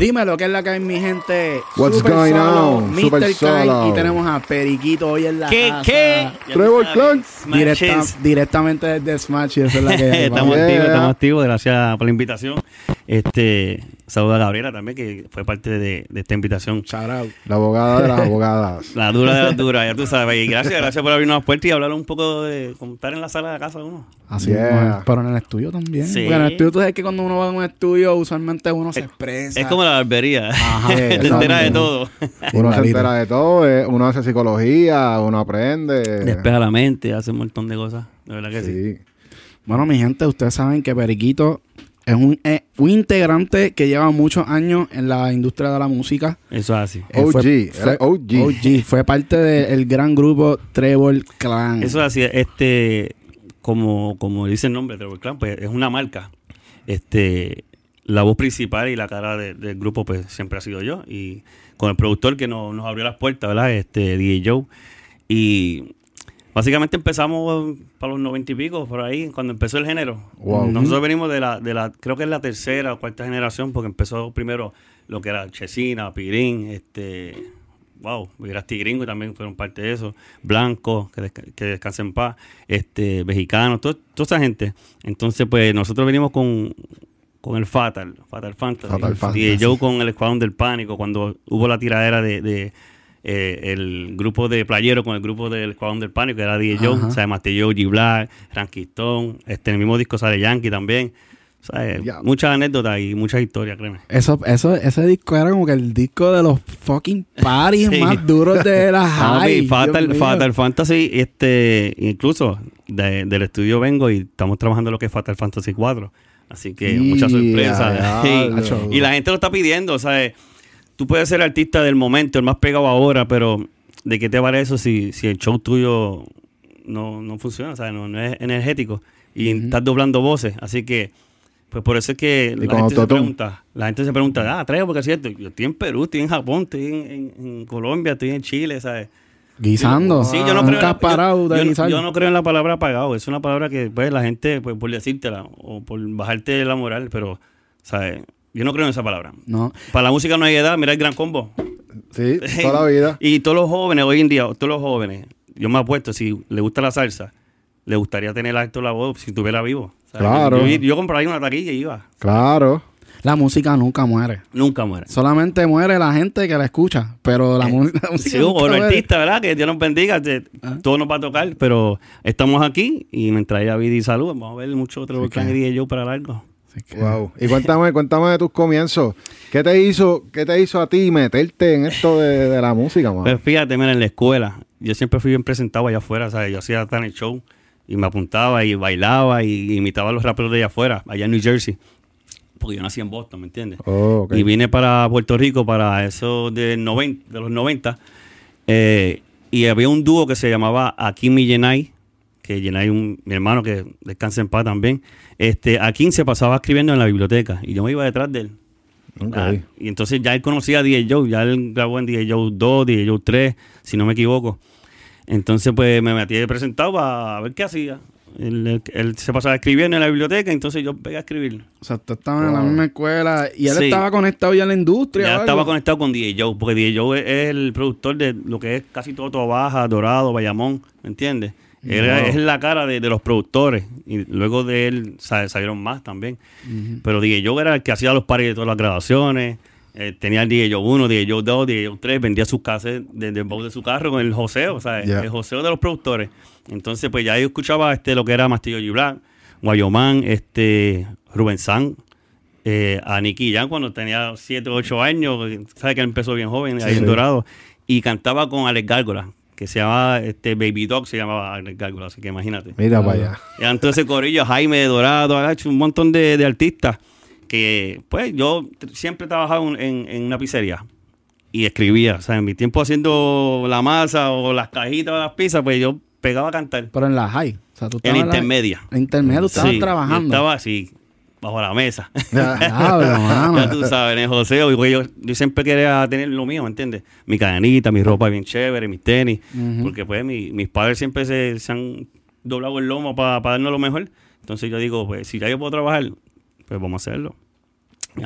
Dime lo que es la que hay, mi gente. What's Super going solo, on? Mr. Super Kai, solo. Y tenemos a Periquito hoy en la ¿Qué? casa. ¿Qué? Trevor Clark. Directa- directamente desde Smash, y esa es la que hay. estamos Vamos. Yeah. activos, estamos activos. Gracias por la invitación. Este, saluda a Gabriela también, que fue parte de, de esta invitación. Shout out. La abogada de las abogadas. La dura de las duras, ya tú sabes. Y gracias, gracias por abrirnos las puertas y hablar un poco de cómo estar en la sala de casa uno. Así Yeah. es. Pero en el estudio también. Sí. Porque en el estudio tú sabes que cuando uno va a un estudio, usualmente uno se Es- expresa. Es como la barbería. Ajá, Te exacto. enteras de todo. Uno se entera de todo, eh, uno hace psicología, uno aprende. Despeja la mente, hace un montón de cosas. De verdad que sí. Sí. Bueno, mi gente, ustedes saben que Periquito es un, eh, un integrante que lleva muchos años en la industria de la música. Eso es así. Fue- OG, fue- OG. OG. Fue parte del gran grupo Trevor Clan. Eso es así. Este, como, como dice el nombre, Trevor Clan, pues es una marca. Este, la voz principal y la cara de- del grupo, pues siempre ha sido yo. Y con el productor que nos, nos abrió las puertas, ¿verdad? Este, DJ Joe. Y básicamente empezamos para los noventa y pico, por ahí, cuando empezó el género. Wow. Nosotros venimos de la, de la, creo que es la tercera o cuarta generación, porque empezó primero lo que era Chesina, Pirín, este, wow, Virasti Gringo también fueron parte de eso, Blanco, que, desca- que descansen en paz, este, Mexicano, todo- toda esa gente. Entonces, pues nosotros venimos con, con el Fatal, Fatal Fantasy, Fatal y Fantasy. yo con el Escuadrón del Pánico, cuando hubo la tiradera de, de, eh, el grupo de playero con el grupo del Escuadrón del Pánico, que era DJ Joe, o sea, Master Joe, G Black, Ranky Stone, este, en el mismo disco sale Yankee también. O sea, eh, muchas anécdotas y muchas historias, créeme. Eso, eso, ese disco era como que el disco de los fucking parties Sí. más duros de la high. Fatal. Fatal Fantasy, este, incluso de- del estudio vengo y estamos trabajando lo que es Fatal Fantasy 4. Así que Ya, mucha sorpresa. diablo. y, y la gente lo está pidiendo, ¿sabes? Tú puedes ser artista del momento, el más pegado ahora, pero ¿de qué te vale eso si, si el show tuyo no, no funciona, ¿sabes? No, no es energético y estás doblando voces. Así que, pues por eso es que la gente, se pregunta, la gente se pregunta, ah, traigo porque es cierto, yo estoy en Perú, estoy en Japón, estoy en, en- en Colombia, estoy en Chile, ¿sabes? Guisando. Sí, yo no creo, en la, yo, yo yo no creo en la palabra apagado. Es una palabra que pues la gente, pues por decírtela o por bajarte la moral, pero, ¿sabes? Yo no creo en esa palabra. No. Para la música no hay edad, mira el gran combo. Sí, toda la vida. Y todos los jóvenes, hoy en día, todos los jóvenes, yo me apuesto, si le gusta la salsa, le gustaría tener alto la voz si estuviera vivo. ¿sabes? Claro. Yo, yo compraría una taquilla y iba. Claro. La música nunca muere. Nunca muere. Solamente muere la gente que la escucha. Pero la, la música. Eh, Sí, o nunca los muere. artistas, ¿verdad? Que Dios nos bendiga, Ah. todo nos va a tocar, pero estamos aquí y mientras haya vida y salud, vamos a ver mucho otro Sí, volcán que- y Joe para largo. Que- Wow. Y cuéntame, cuéntame de tus comienzos. ¿Qué te hizo, qué te hizo a ti meterte en esto de, de la música, man? Pues fíjate, mira, en la escuela, yo siempre fui bien presentado allá afuera, ¿sabes? Yo hacía talent show y me apuntaba y bailaba y imitaba a los raperos de allá afuera, allá en New Jersey, porque yo nací en Boston, ¿me entiendes? Oh, ok. Y vine para Puerto Rico para eso de, 90, de los 90. eh, y había un dúo que se llamaba Akim y Yenai, que Yenai un, mi hermano que descansa en paz también. Este, Akim se pasaba escribiendo en la biblioteca y yo me iba detrás de él. Ok. Ah, y entonces ya él conocía a DJ Joe, ya él grabó en DJ Joe 2, DJ Joe 3, si no me equivoco. Entonces pues me metí de presentado para ver qué hacía. Él, él- él se pasaba escribiendo en la biblioteca, entonces yo pegué a escribir. O sea, tú estabas en la misma escuela y él Sí. estaba conectado ya en la industria. Ya estaba conectado con DJ Joe, porque DJ Joe es, es el productor de lo que es casi todo Toa Baja, Dorado, Bayamón, ¿me entiendes? Wow. es la cara de, de los productores y luego de él sa- salieron más también. Pero DJ Joe era el que hacía los pares de todas las grabaciones. eh, tenía el DJ Joe 1, DJ Joe 2, DJ Joe 3, vendía sus casas desde el baúl de su carro con el joseo, o sea, el joseo de los productores. Entonces, pues ya yo escuchaba este, lo que era Mastillo G. Black, Guayomán, este, Rubén San, eh, a Nicky Jam cuando tenía 7 o 8 años, sabes que él empezó bien joven, ahí Sí. en Dorado, y cantaba con Alex Gárgola, que se llamaba este, Baby Dog, se llamaba Alex Gárgola, así que imagínate. Mira para allá. Y entonces Corillo, Jaime Dorado, ha hecho un montón de, de artistas que, pues, yo siempre he trabajado en, en una pizzería y escribía. O sea, en mi tiempo haciendo la masa o las cajitas o las pizzas, pues yo pegaba a cantar. Pero en la high. O sea, tú En intermedia. En intermedia tú estabas Sí, trabajando. Estaba así, bajo la mesa. Diablo, mano. ya tú sabes, en el joseo. yo, yo siempre quería tener lo mío, ¿me entiendes? Mi cadenita, mi ropa bien chévere, mis tenis. Porque pues mi- mis padres siempre se, se han doblado el lomo para darnos lo mejor. Entonces yo digo, pues si ya yo puedo trabajar, pues vamos a hacerlo.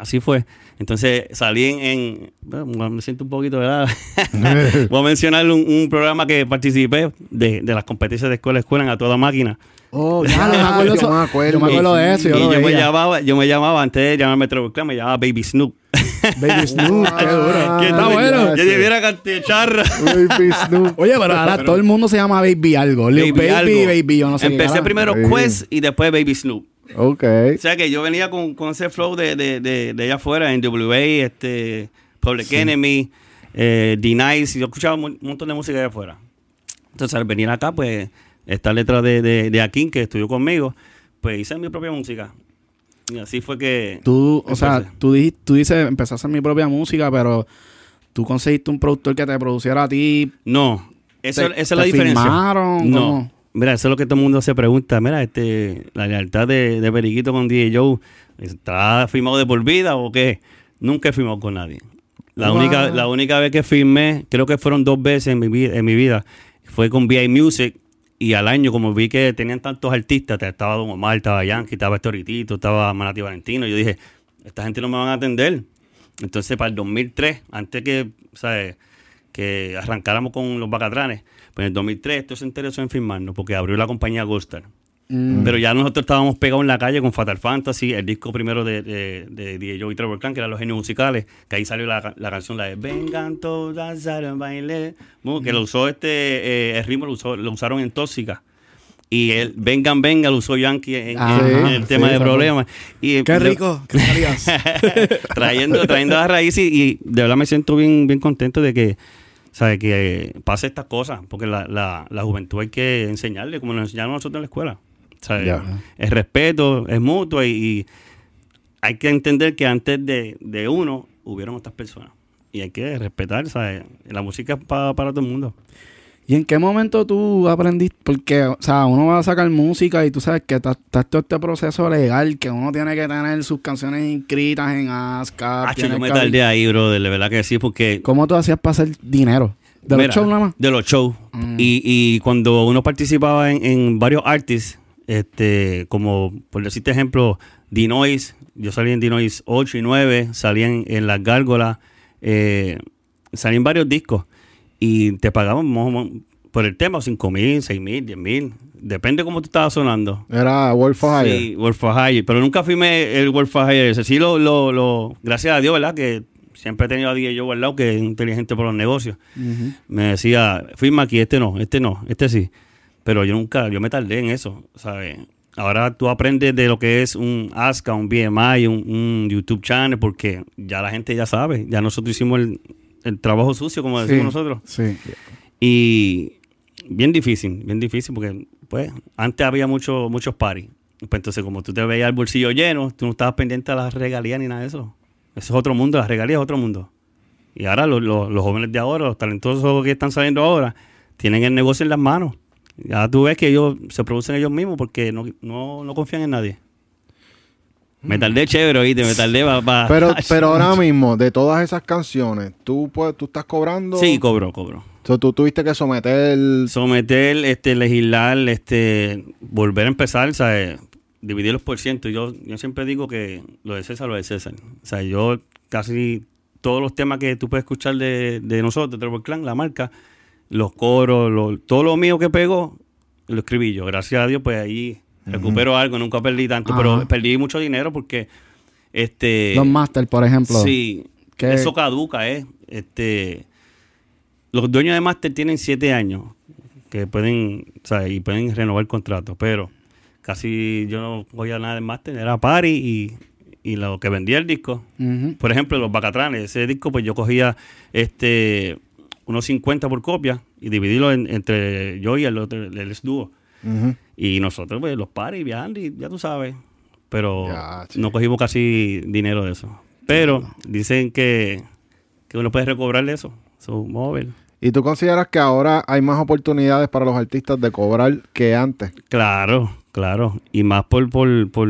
Así fue. Entonces salí en, en- bueno, me siento un poquito, ¿verdad? Voy a mencionar un, un programa que participé de, de las competencias de escuela a escuela en a toda máquina. Oh, ya, yo me acuerdo, Yo eso- me acuerdo. yo me acuerdo de eso. y Yo, me llamaba, yo me llamaba antes de llamarme Trevor me llamaba Baby Snoop. Baby Snoop, qué duro. Ah, Que está ya bueno. sé. Yo debiera canticharra. Baby Snoop. Oye, pero ahora todo el mundo se llama Baby algo. Baby, algo. Baby, yo no sé Empecé primero Baby. Quest y después Baby Snoop. Ok. O sea que yo venía con, con ese flow de, de, de, de allá afuera, en WA, este, Public Enemy, eh, D-Nice, y yo escuchaba un montón de música allá afuera. Entonces al venir acá, pues, esta letra de, de, de Akin, que estudió conmigo, pues hice mi propia música. Y así fue que... Tú, o sea, tú, dijiste, tú dices, empezaste a hacer mi propia música, pero tú conseguiste un productor que te produciera a ti. No, eso, ¿Te- esa es la diferencia. firmaron? No. Mira, eso es lo que todo el mundo se pregunta. Mira, este, la lealtad de, de Periquito con DJ Joe, ¿está firmado de por vida o qué? Nunca he firmado con nadie. La, Wow. única, la única vez que firmé, creo que fueron dos veces en mi, vi- en mi vida, fue con VI Music. Y al año, como vi que tenían tantos artistas, estaba Don Omar, estaba Yankee, estaba Estoritito, estaba Manati Valentino, yo dije, esta gente no me van a atender. Entonces, para el 2003, antes que, ¿sabes? que arrancáramos con los Bacatranes, pues en el 2003 esto se interesó en firmarnos porque abrió la compañía Goldstar. Mm. Pero ya nosotros estábamos pegados en la calle con Fatal Fantasy, el disco primero de, de, Joe y Trevor Clan, que eran los genios musicales, que ahí salió la, la canción, la de Vengan todas a bailar, que lo usó este, eh, el ritmo lo, usó- lo usaron en Tóxica. Y el Vengan, Venga lo usó Yankee en, Ah, en sí, el tema sí, de problemas. Y, Qué yo- rico. Qué trayendo, trayendo las raíces y, y de verdad me siento bien, bien contento de que, ¿sabe? que eh, pase estas cosas, porque la, la, la juventud hay que enseñarle, como nos enseñaron nosotros en la escuela. Ya. El respeto es mutuo y, y hay que entender que antes de, de uno hubieron otras personas. Y hay que respetar, ¿sabes? La música es pa- para todo el mundo. ¿Y en qué momento tú aprendiste? Porque, o sea, uno va a sacar música y tú sabes que está, está todo este proceso legal, que uno tiene que tener sus canciones inscritas en ASCAP. Tiene yo me tardé ahí, bro, de verdad que sí, porque ¿Cómo tú hacías para hacer dinero? ¿De Mira, los shows nada más? De los shows. Mm. Y, y cuando uno participaba en, en varios artists, este, como por decirte ejemplo, Dinois, yo salí en Dinois 8 y 9, salí en, en Las Gárgolas, eh, salí en varios discos y te menos por el tema 5 mil, 6 mil, 10 mil, depende cómo tú estabas sonando. Era Wolf for Hire. Sí, World for Hire. Pero nunca firmé el World for Hire. ese. Sí, lo, lo, lo, gracias a Dios, ¿verdad? Que siempre he tenido a DJ Joe al lado, que es inteligente por los negocios. Me decía, firma aquí, este no, este no, este sí. Pero yo nunca, yo me tardé en eso, ¿sabes? Ahora tú aprendes de lo que es un ASCA, un BMI, un, un YouTube channel, porque ya la gente ya sabe. Ya nosotros hicimos el, el trabajo sucio, como decimos Sí, nosotros. Sí. Y bien difícil, bien difícil, porque pues antes había mucho, muchos paris. Pues entonces, como tú te veías el bolsillo lleno, tú no estabas pendiente a las regalías ni nada de eso. Eso es otro mundo, las regalías es otro mundo. Y ahora los, los- los jóvenes de ahora, los talentosos que están saliendo ahora, tienen el negocio en las manos. Ya tú ves que ellos se producen ellos mismos porque no, no, no confían en nadie. Me tardé chévere, oíste, me tardé para... Pero, pero ahora mismo, de todas esas canciones, ¿tú, puedes, tú estás cobrando? Sí, cobro, cobro. So, tú tuviste que someter... someter, este, legislar, este, volver a empezar, ¿sabes? Dividir los por ciento. Yo, yo siempre digo que lo de César, lo de César. O sea, yo casi todos los temas que tú puedes escuchar de, de nosotros, de Trevor Clan, la marca, los coros, todo lo mío que pegó, lo escribí yo. Gracias a Dios, pues ahí recupero algo. Nunca perdí tanto, Ajá. pero perdí mucho dinero porque, este... Los Masters, por ejemplo. Sí, ¿Qué? eso caduca, ¿eh? Este, los dueños de máster tienen siete años que pueden, o sea, y pueden renovar el contrato, pero casi yo no cogía nada de máster, era party y, y lo que vendía el disco. Por ejemplo, los Bacatranes, ese disco pues yo cogía este unos 50 por copia y dividirlo en- entre yo y el otro, el, el dúo. Y nosotros, pues, los paris viajando y ya tú sabes. Pero Ya, no cogimos casi dinero de eso. Pero dicen que, que uno puede recobrar eso. A ver. ¿Y tú consideras que ahora hay más oportunidades para los artistas de cobrar que antes? Claro, claro. Y más por, por, por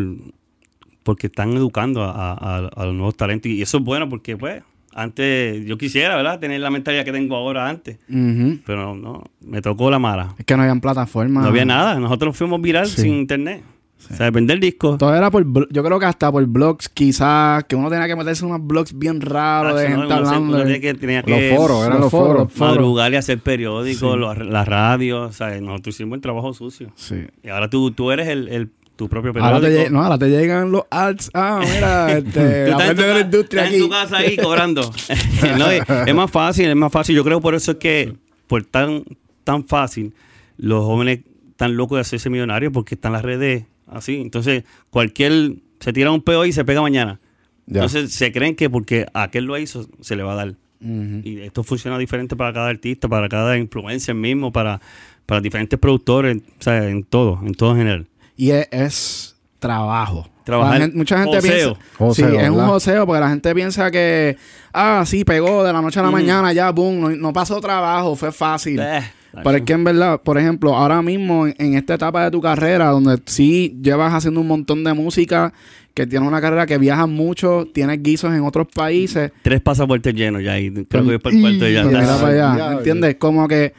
porque están educando a, a- a los nuevos talentos. Y eso es bueno porque, pues, antes yo quisiera, ¿verdad? Tener la mentalidad que tengo ahora antes. Pero no, me tocó la mala. Es que no habían plataformas. No había nada. Nosotros fuimos viral Sí. sin internet. O sea, vender discos. Todo era por, yo creo que hasta por blogs, quizás, que uno tenía que meterse en unos blogs bien raros de Tacho, ¿no? gente hablando. de- tenía que- Los foros, eran los los foros, foros. madrugar y hacer periódicos, los- la radio. O sea, nosotros hicimos el trabajo sucio. Sí. Y ahora tú, tú eres el, el- tu propio Ahora te, periódico. no, ahora te llegan los ads. Ah, mira, este, la parte de la industria aquí. en tu casa ahí cobrando. No, es, es más fácil, es más fácil. Yo creo por eso es que, por tan, tan fácil, los jóvenes están locos de hacerse millonarios porque están las redes así. Entonces, cualquier se tira un peo y se pega mañana. Ya. Entonces, se creen que porque aquel lo hizo, se le va a dar. Y esto funciona diferente para cada artista, para cada influencer mismo, para, para diferentes productores, o sea, en todo, en todo en general. Y es, es trabajo. Trabajar, La gente- mucha gente joseo. piensa. Joseo, sí, es un joseo porque la gente piensa que. Ah, sí, pegó de la noche a la mañana, ya, boom. No, no pasó trabajo, fue fácil. Eh, Pero es que en verdad, por ejemplo, ahora mismo en, en esta etapa de tu carrera, donde sí llevas haciendo un montón de música, que tienes una carrera que viajas mucho, tienes guisos en otros países. Tres pasaportes llenos ya y creo que el cuarto ya. Pues Ya, mira para allá, ya, ¿me ¿entiendes? Como que,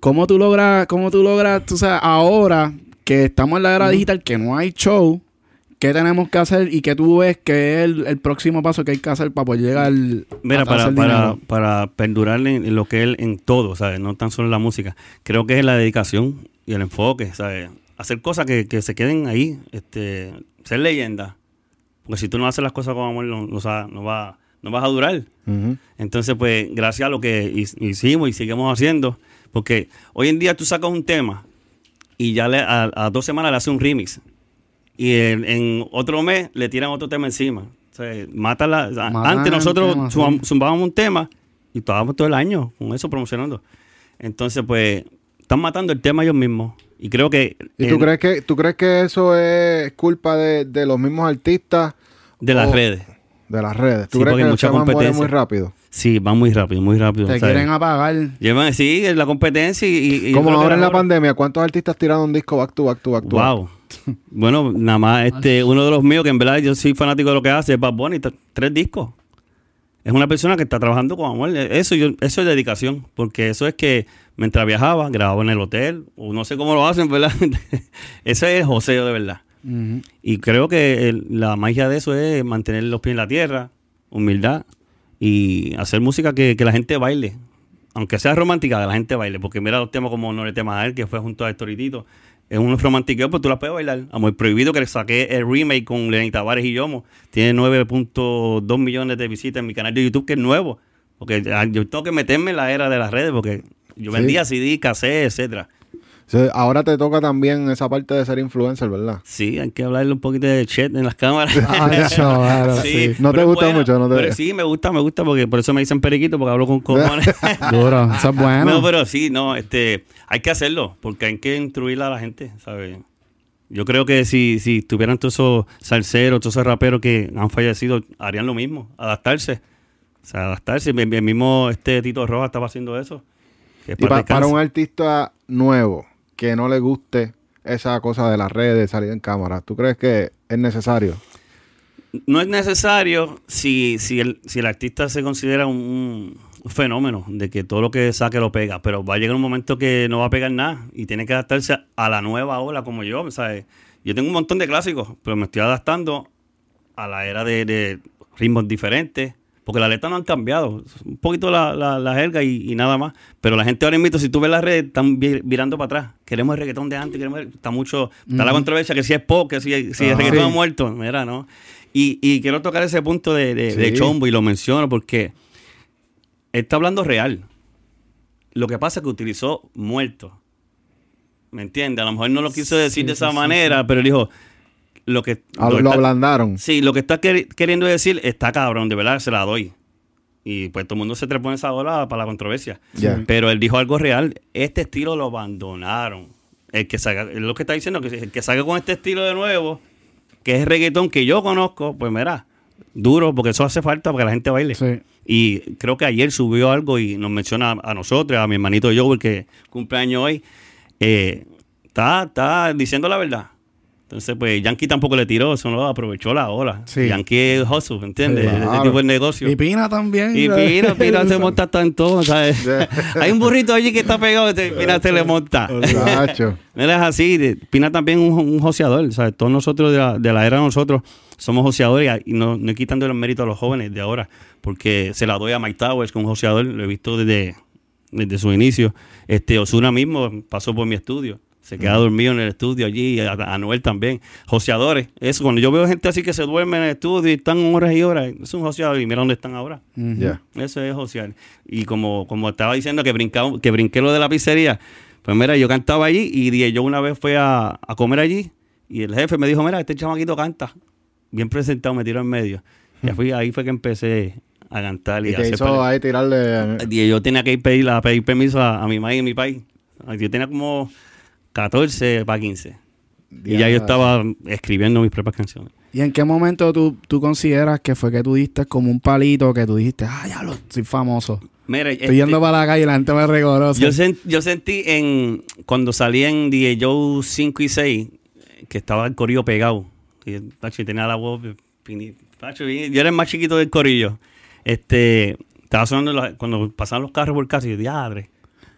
¿cómo tú logras, cómo tú logras, tú sabes, ahora que estamos en la era digital, que no hay show, ¿qué tenemos que hacer y qué tú ves que es el, el próximo paso que hay que hacer para poder llegar Mira, a para, para, para perdurar en, lo que es en todo, ¿sabes? No tan solo en la música. Creo que es la dedicación y el enfoque, ¿sabes? Hacer cosas que, que se queden ahí, este, ser leyenda. Porque si tú no haces las cosas con amor, no, no, sa- no va, no vas a durar. Entonces, pues, gracias a lo que hi- hicimos y seguimos haciendo, porque hoy en día tú sacas un tema y ya le- a, a dos semanas le haces un remix. Y en, en otro mes le tiran otro tema encima. O sea, mata la- antes nosotros tema, zumbábamos un tema y estábamos todo el año con eso promocionando. Entonces, pues, están matando el tema ellos mismos. Y creo que... ¿Y tú crees que tú crees que eso es culpa de, de los mismos artistas De las o- redes. de las redes? ¿Tú Sí, crees porque que mucha competencia. muy rápido? Sí, van muy rápido, muy rápido. Te ¿sabes? quieren apagar. Llevan, sí, la competencia y... Como ahora en la pandemia, ¿cuántos artistas tiraron un disco back to back to back to back? Wow. bueno, nada más este, uno de los míos, que en verdad yo soy fanático de lo que hace, es Bad Bunny, tres discos. Es una persona que está trabajando con amor. Eso, yo, eso es dedicación, porque eso es que mientras viajaba, grababa en el hotel, o no sé cómo lo hacen, ¿verdad? eso es joseo de verdad. Y creo que el- la magia de eso es mantener los pies en la tierra, humildad y hacer música que, que la gente baile. Aunque sea romántica, que la gente baile. Porque mira los temas como No le temas a él, que fue junto a Héctor. Es un romantiqueo, pero tú la puedes bailar. Amor Prohibido, que le saqué el remake con Lenny Tavares y Yomo. Tiene 9.2 millones de visitas en mi canal de YouTube, que es nuevo. Porque ah, yo tengo que meterme en la era de las redes, porque yo Sí. vendía CD, cassette, etcétera. Ahora te toca también esa parte de ser influencer, ¿verdad? Sí, hay que hablarle un poquito de chat en las cámaras. Ay, chaval, sí. No te pero gusta mucho, no te- Pero sí, me gusta, me gusta porque por eso me dicen periquito, porque hablo con cojones. Duro, eso es bueno. No, pero sí, no, este, hay que hacerlo, porque hay que instruir a la gente, ¿sabes? Yo creo que si, si tuvieran todos esos salseros, todos esos raperos que han fallecido, harían lo mismo, adaptarse. O sea, adaptarse. El, mismo este Tito Roja estaba haciendo eso. que Y para pa- descansar. para un artista nuevo que no le guste esa cosa de las redes, salir en cámara, ¿tú crees que es necesario? No es necesario si, si, el, si el artista se considera un, fenómeno de que todo lo que saque lo pega, pero va a llegar un momento que no va a pegar nada y tiene que adaptarse a la nueva ola como yo. ¿sabes? Yo tengo un montón de clásicos, pero me estoy adaptando a la era de ritmos diferentes, porque las letras no han cambiado, un poquito la, la, la jerga y, y nada más. Pero la gente ahora mismo, si tú ves las redes, están vi- virando para atrás. Queremos el reggaetón de antes, queremos el- está mucho, está la controversia que si es pop, que si, si el reggaetón Sí. ha muerto, mira, ¿no? Y, y quiero tocar ese punto de, de, de Sí. Chombo y lo menciono porque está hablando real. Lo que pasa es que utilizó muerto. ¿Me entiendes? A lo mejor no lo quiso decir Sí, de esa manera, pero él dijo lo que Ah, lo Lo, está- ablandaron. Sí, lo que está queri- queriendo decir está cabrón, de verdad se la doy. Y pues todo el mundo se trepó en esa ola para la controversia. Pero él dijo algo real. Este estilo lo abandonaron. El que salga, lo que está diciendo, que el que salga con este estilo de nuevo, que es reggaetón que yo conozco, pues mira, duro, porque eso hace falta para que la gente baile. Sí. Y creo que ayer subió algo y nos menciona a nosotros, a mi hermanito Joel, que cumpleaños hoy. Eh, está, está diciendo la verdad. Entonces, pues Yankee tampoco le tiró, eso no aprovechó la ola. Sí. Yankee es hustle, ¿entiendes? Claro. Ese tipo de negocio. Y Pina también. Y Pina, Pina se monta hasta en todo, ¿sabes? Hay un burrito allí que está pegado, este, Pina se le monta. Él es así, Pina también es un, un joseador, ¿sabes? Todos nosotros de la, de la era de nosotros somos joseadores y no, no quitando el mérito a los jóvenes de ahora, porque se la doy a Mike Towers, que es un joseador, lo he visto desde, desde su inicio. Este, Osuna mismo pasó por mi estudio. Se queda dormido en el estudio allí, a, a Noel también. Joseadores. Eso, cuando yo veo gente así que se duerme en el estudio y están horas y horas, es un joseador y mira dónde están ahora. Ya. Eso es josear. Y como, como estaba diciendo que, brincaba, que brinqué lo de la pizzería, pues mira, yo cantaba allí y dije, yo una vez fui a, a comer allí y el jefe me dijo, mira, este chamaquito canta. Bien presentado, me tiró en medio. Y fui, ahí fue que empecé a cantar y, Y a te hizo ahí tirarle. y yo tenía que ir pedir, a pedir permiso a, a mi madre y mi país. Yo tenía como 14 para 15. Y ya yo estaba escribiendo mis propias canciones. ¿Y en qué momento tú, tú consideras que fue que tú diste como un palito que tú dijiste, ah, ya lo soy famoso? Mira, Estoy yendo para la calle y la gente me reconoce. Yo, sen- yo sentí en cuando salí en DJ Joe 5 y 6 que estaba el corillo pegado. Y, tacho, y tenía la voz. tacho, y yo era el más chiquito del corillo. Este, estaba sonando la- cuando pasaban los carros por casa y yo, diadre.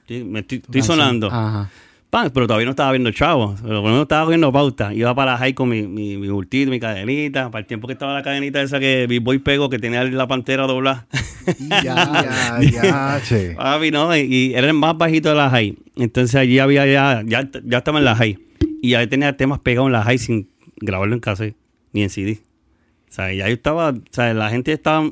me estoy, estoy sonando. Ajá. Pan, pero todavía no estaba viendo chavos. Pero por lo menos estaba cogiendo pauta. Iba para la high con mi, mi, mi bultito, mi cadenita. Para el tiempo que estaba la cadenita esa que Big Boy pegó, que tenía la pantera doblada. Ya, ya, che. Papi, no, y, y era el más bajito de la high. Entonces allí había ya, ya, ya estaba en la high. Y ya tenía temas pegados en la high sin grabarlo en cassette, ni en CD. O sea, ya yo estaba, o sea, la gente estaba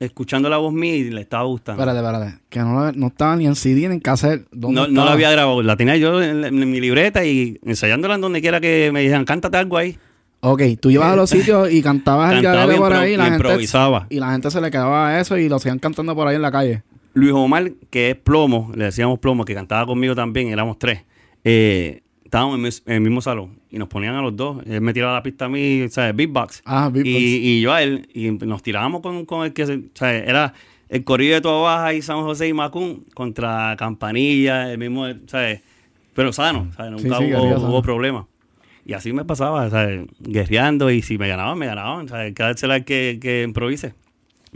escuchando la voz mía y le estaba gustando. Espérate, espérate. Que no, no estaba ni en CD ni en cassette. ¿Dónde No, no la había grabado, la tenía yo en, en mi libreta y ensayándola en donde quiera que me dijeran, cántate algo ahí. Ok, tú ibas a los sitios y cantabas el Cantaba por ahí. y La gente, improvisaba. y la gente se le quedaba a eso y lo siguen cantando por ahí en la calle. Luis Omar, que es plomo, le decíamos plomo, que cantaba conmigo también, éramos tres. eh, estábamos en el mismo salón y nos ponían a los dos. Él me tiraba la pista a mí, ¿sabes? Beatbox. Ah, beatbox. Y, y yo a él. Y nos tirábamos con, con el que se, ¿sabes? Era el corrido de Toa Baja y San José y Macún contra Campanilla, el mismo, ¿sabes? Pero sano, ¿sabes? Nunca sí, hubo, hubo problema. Y así me pasaba, ¿sabes? Guerreando y si me ganaban, me ganaban, ¿sabes? Cada que, que improvise.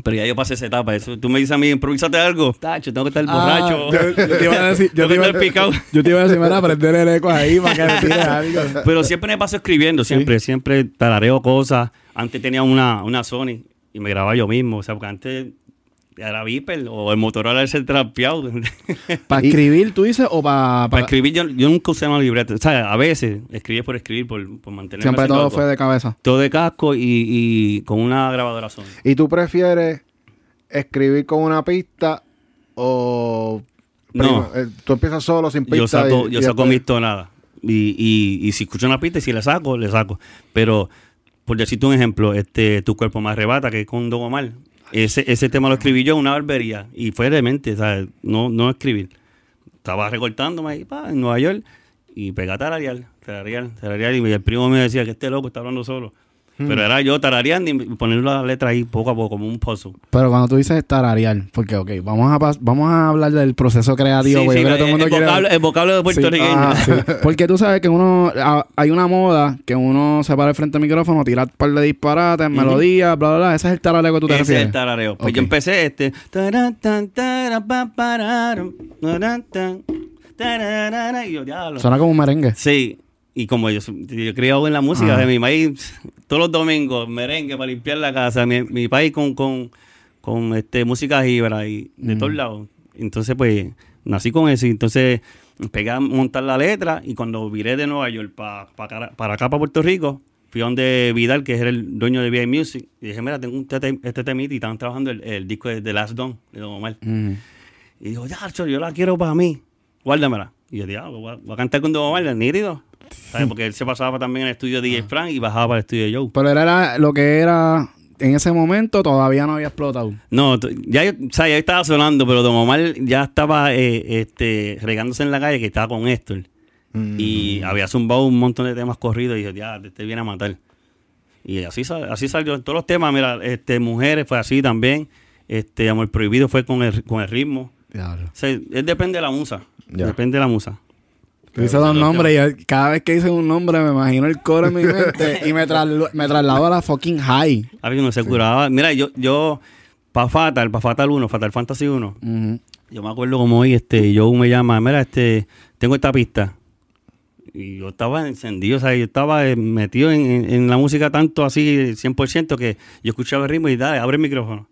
Pero ya yo pasé esa etapa. Eso, tú me dices a mí, improvísate algo. Tacho, tengo que estar borracho. Ah, yo, yo te iba a decir, yo te iba, yo te iba a decir, mira, prender el eco ahí para que me tires algo. Pero siempre me paso escribiendo, siempre, siempre tarareo cosas. Antes tenía una, una Sony y me grababa yo mismo. O sea, porque antes era Viper o el Motorola ese trapeado. ¿Para escribir, tú dices, o para...? Para escribir, yo, yo nunca usé una libreta. O sea, a veces escribí por escribir, por, por mantenerme Siempre todo fue de cabeza. Todo de casco y, y con una grabadora Sony. ¿Y tú prefieres escribir con una pista o... No. eh, tú empiezas solo sin pista. Yo saco, y- yo y saco después- mis tonadas. Y, y, y si escucho una pista y si le saco, le saco. Pero, por decirte un ejemplo, este Tu cuerpo me arrebata, que es con Don Omar. Ese, ese tema lo escribí yo en una barbería. Y fue de mente, ¿sabes? No, no escribir. Estaba recortándome ahí, pa, en Nueva York. Y pegué a tararear, tararear, tararear. Y el primo me decía que este loco está hablando solo. Pero era yo tarareando y poner la letra ahí poco a poco, como un puzzle. Pero cuando tú dices tararear, porque, ok, vamos a, vamos a hablar del proceso creativo. Sí, sí, que todo el el, mundo quiere- vocablo, el vocablo de Sí, puertorriqueño. ah, sí. Porque tú sabes que uno a- hay una moda que uno se para al frente del micrófono, tira un par de disparates, melodías, bla, bla, bla. Ese es el tarareo que tú te Ese es refieres. el tarareo. Pues yo empecé este. Y yo, diablo. Suena como un merengue. Sí. Y como yo, yo he criado en la música de mi país, todos los domingos, merengue para limpiar la casa, mi, mi país con, con, con este, música jíbara y de todos lados. Entonces, pues, nací con eso. Y entonces, pegué a montar la letra y cuando viré de Nueva York pa- pa para acá, para Puerto Rico, fui a donde Vidal, que era el dueño de VI Music, y dije, mira, tengo un tete- este temita y estaban trabajando el, el disco de The Last Don, de Don Omar. Mm. Y dijo, ya, yo la quiero para mí. Guárdamela. Y yo dije, ah, voy a, voy a cantar con Don Omar, nítido. ¿Sabes? Porque él se pasaba también en el estudio de DJ Frank y bajaba para el estudio de Joe. Pero era lo que era en ese momento todavía no había explotado. No, ya, yo- o sea, ya estaba sonando, pero Don Omar ya estaba eh, este, regándose en la calle que estaba con Héctor. Mm. Y había zumbado un montón de temas corridos y dije, ya, te viene a matar. Y así, sal- así salió. Todos los temas, mira, este, Mujeres fue así también. Este, Amor Prohibido fue con el, con el ritmo. Diablo. O sea, es- depende de la musa. Ya. Depende de la musa. Tú dices dos nombres y cada vez que dices un nombre me imagino el coro en mi mente y me, me traslado a la fucking high. A ver, uno se curaba. Mira, yo, yo, para Fatal, para Fatal 1, Fatal Fantasy 1, Ujú. yo me acuerdo como hoy, este, yo me llama, mira, este, tengo esta pista. Y yo estaba encendido, o sea, yo estaba eh, metido en, en- en la música tanto así, 100%, que yo escuchaba el ritmo y dale, abre el micrófono.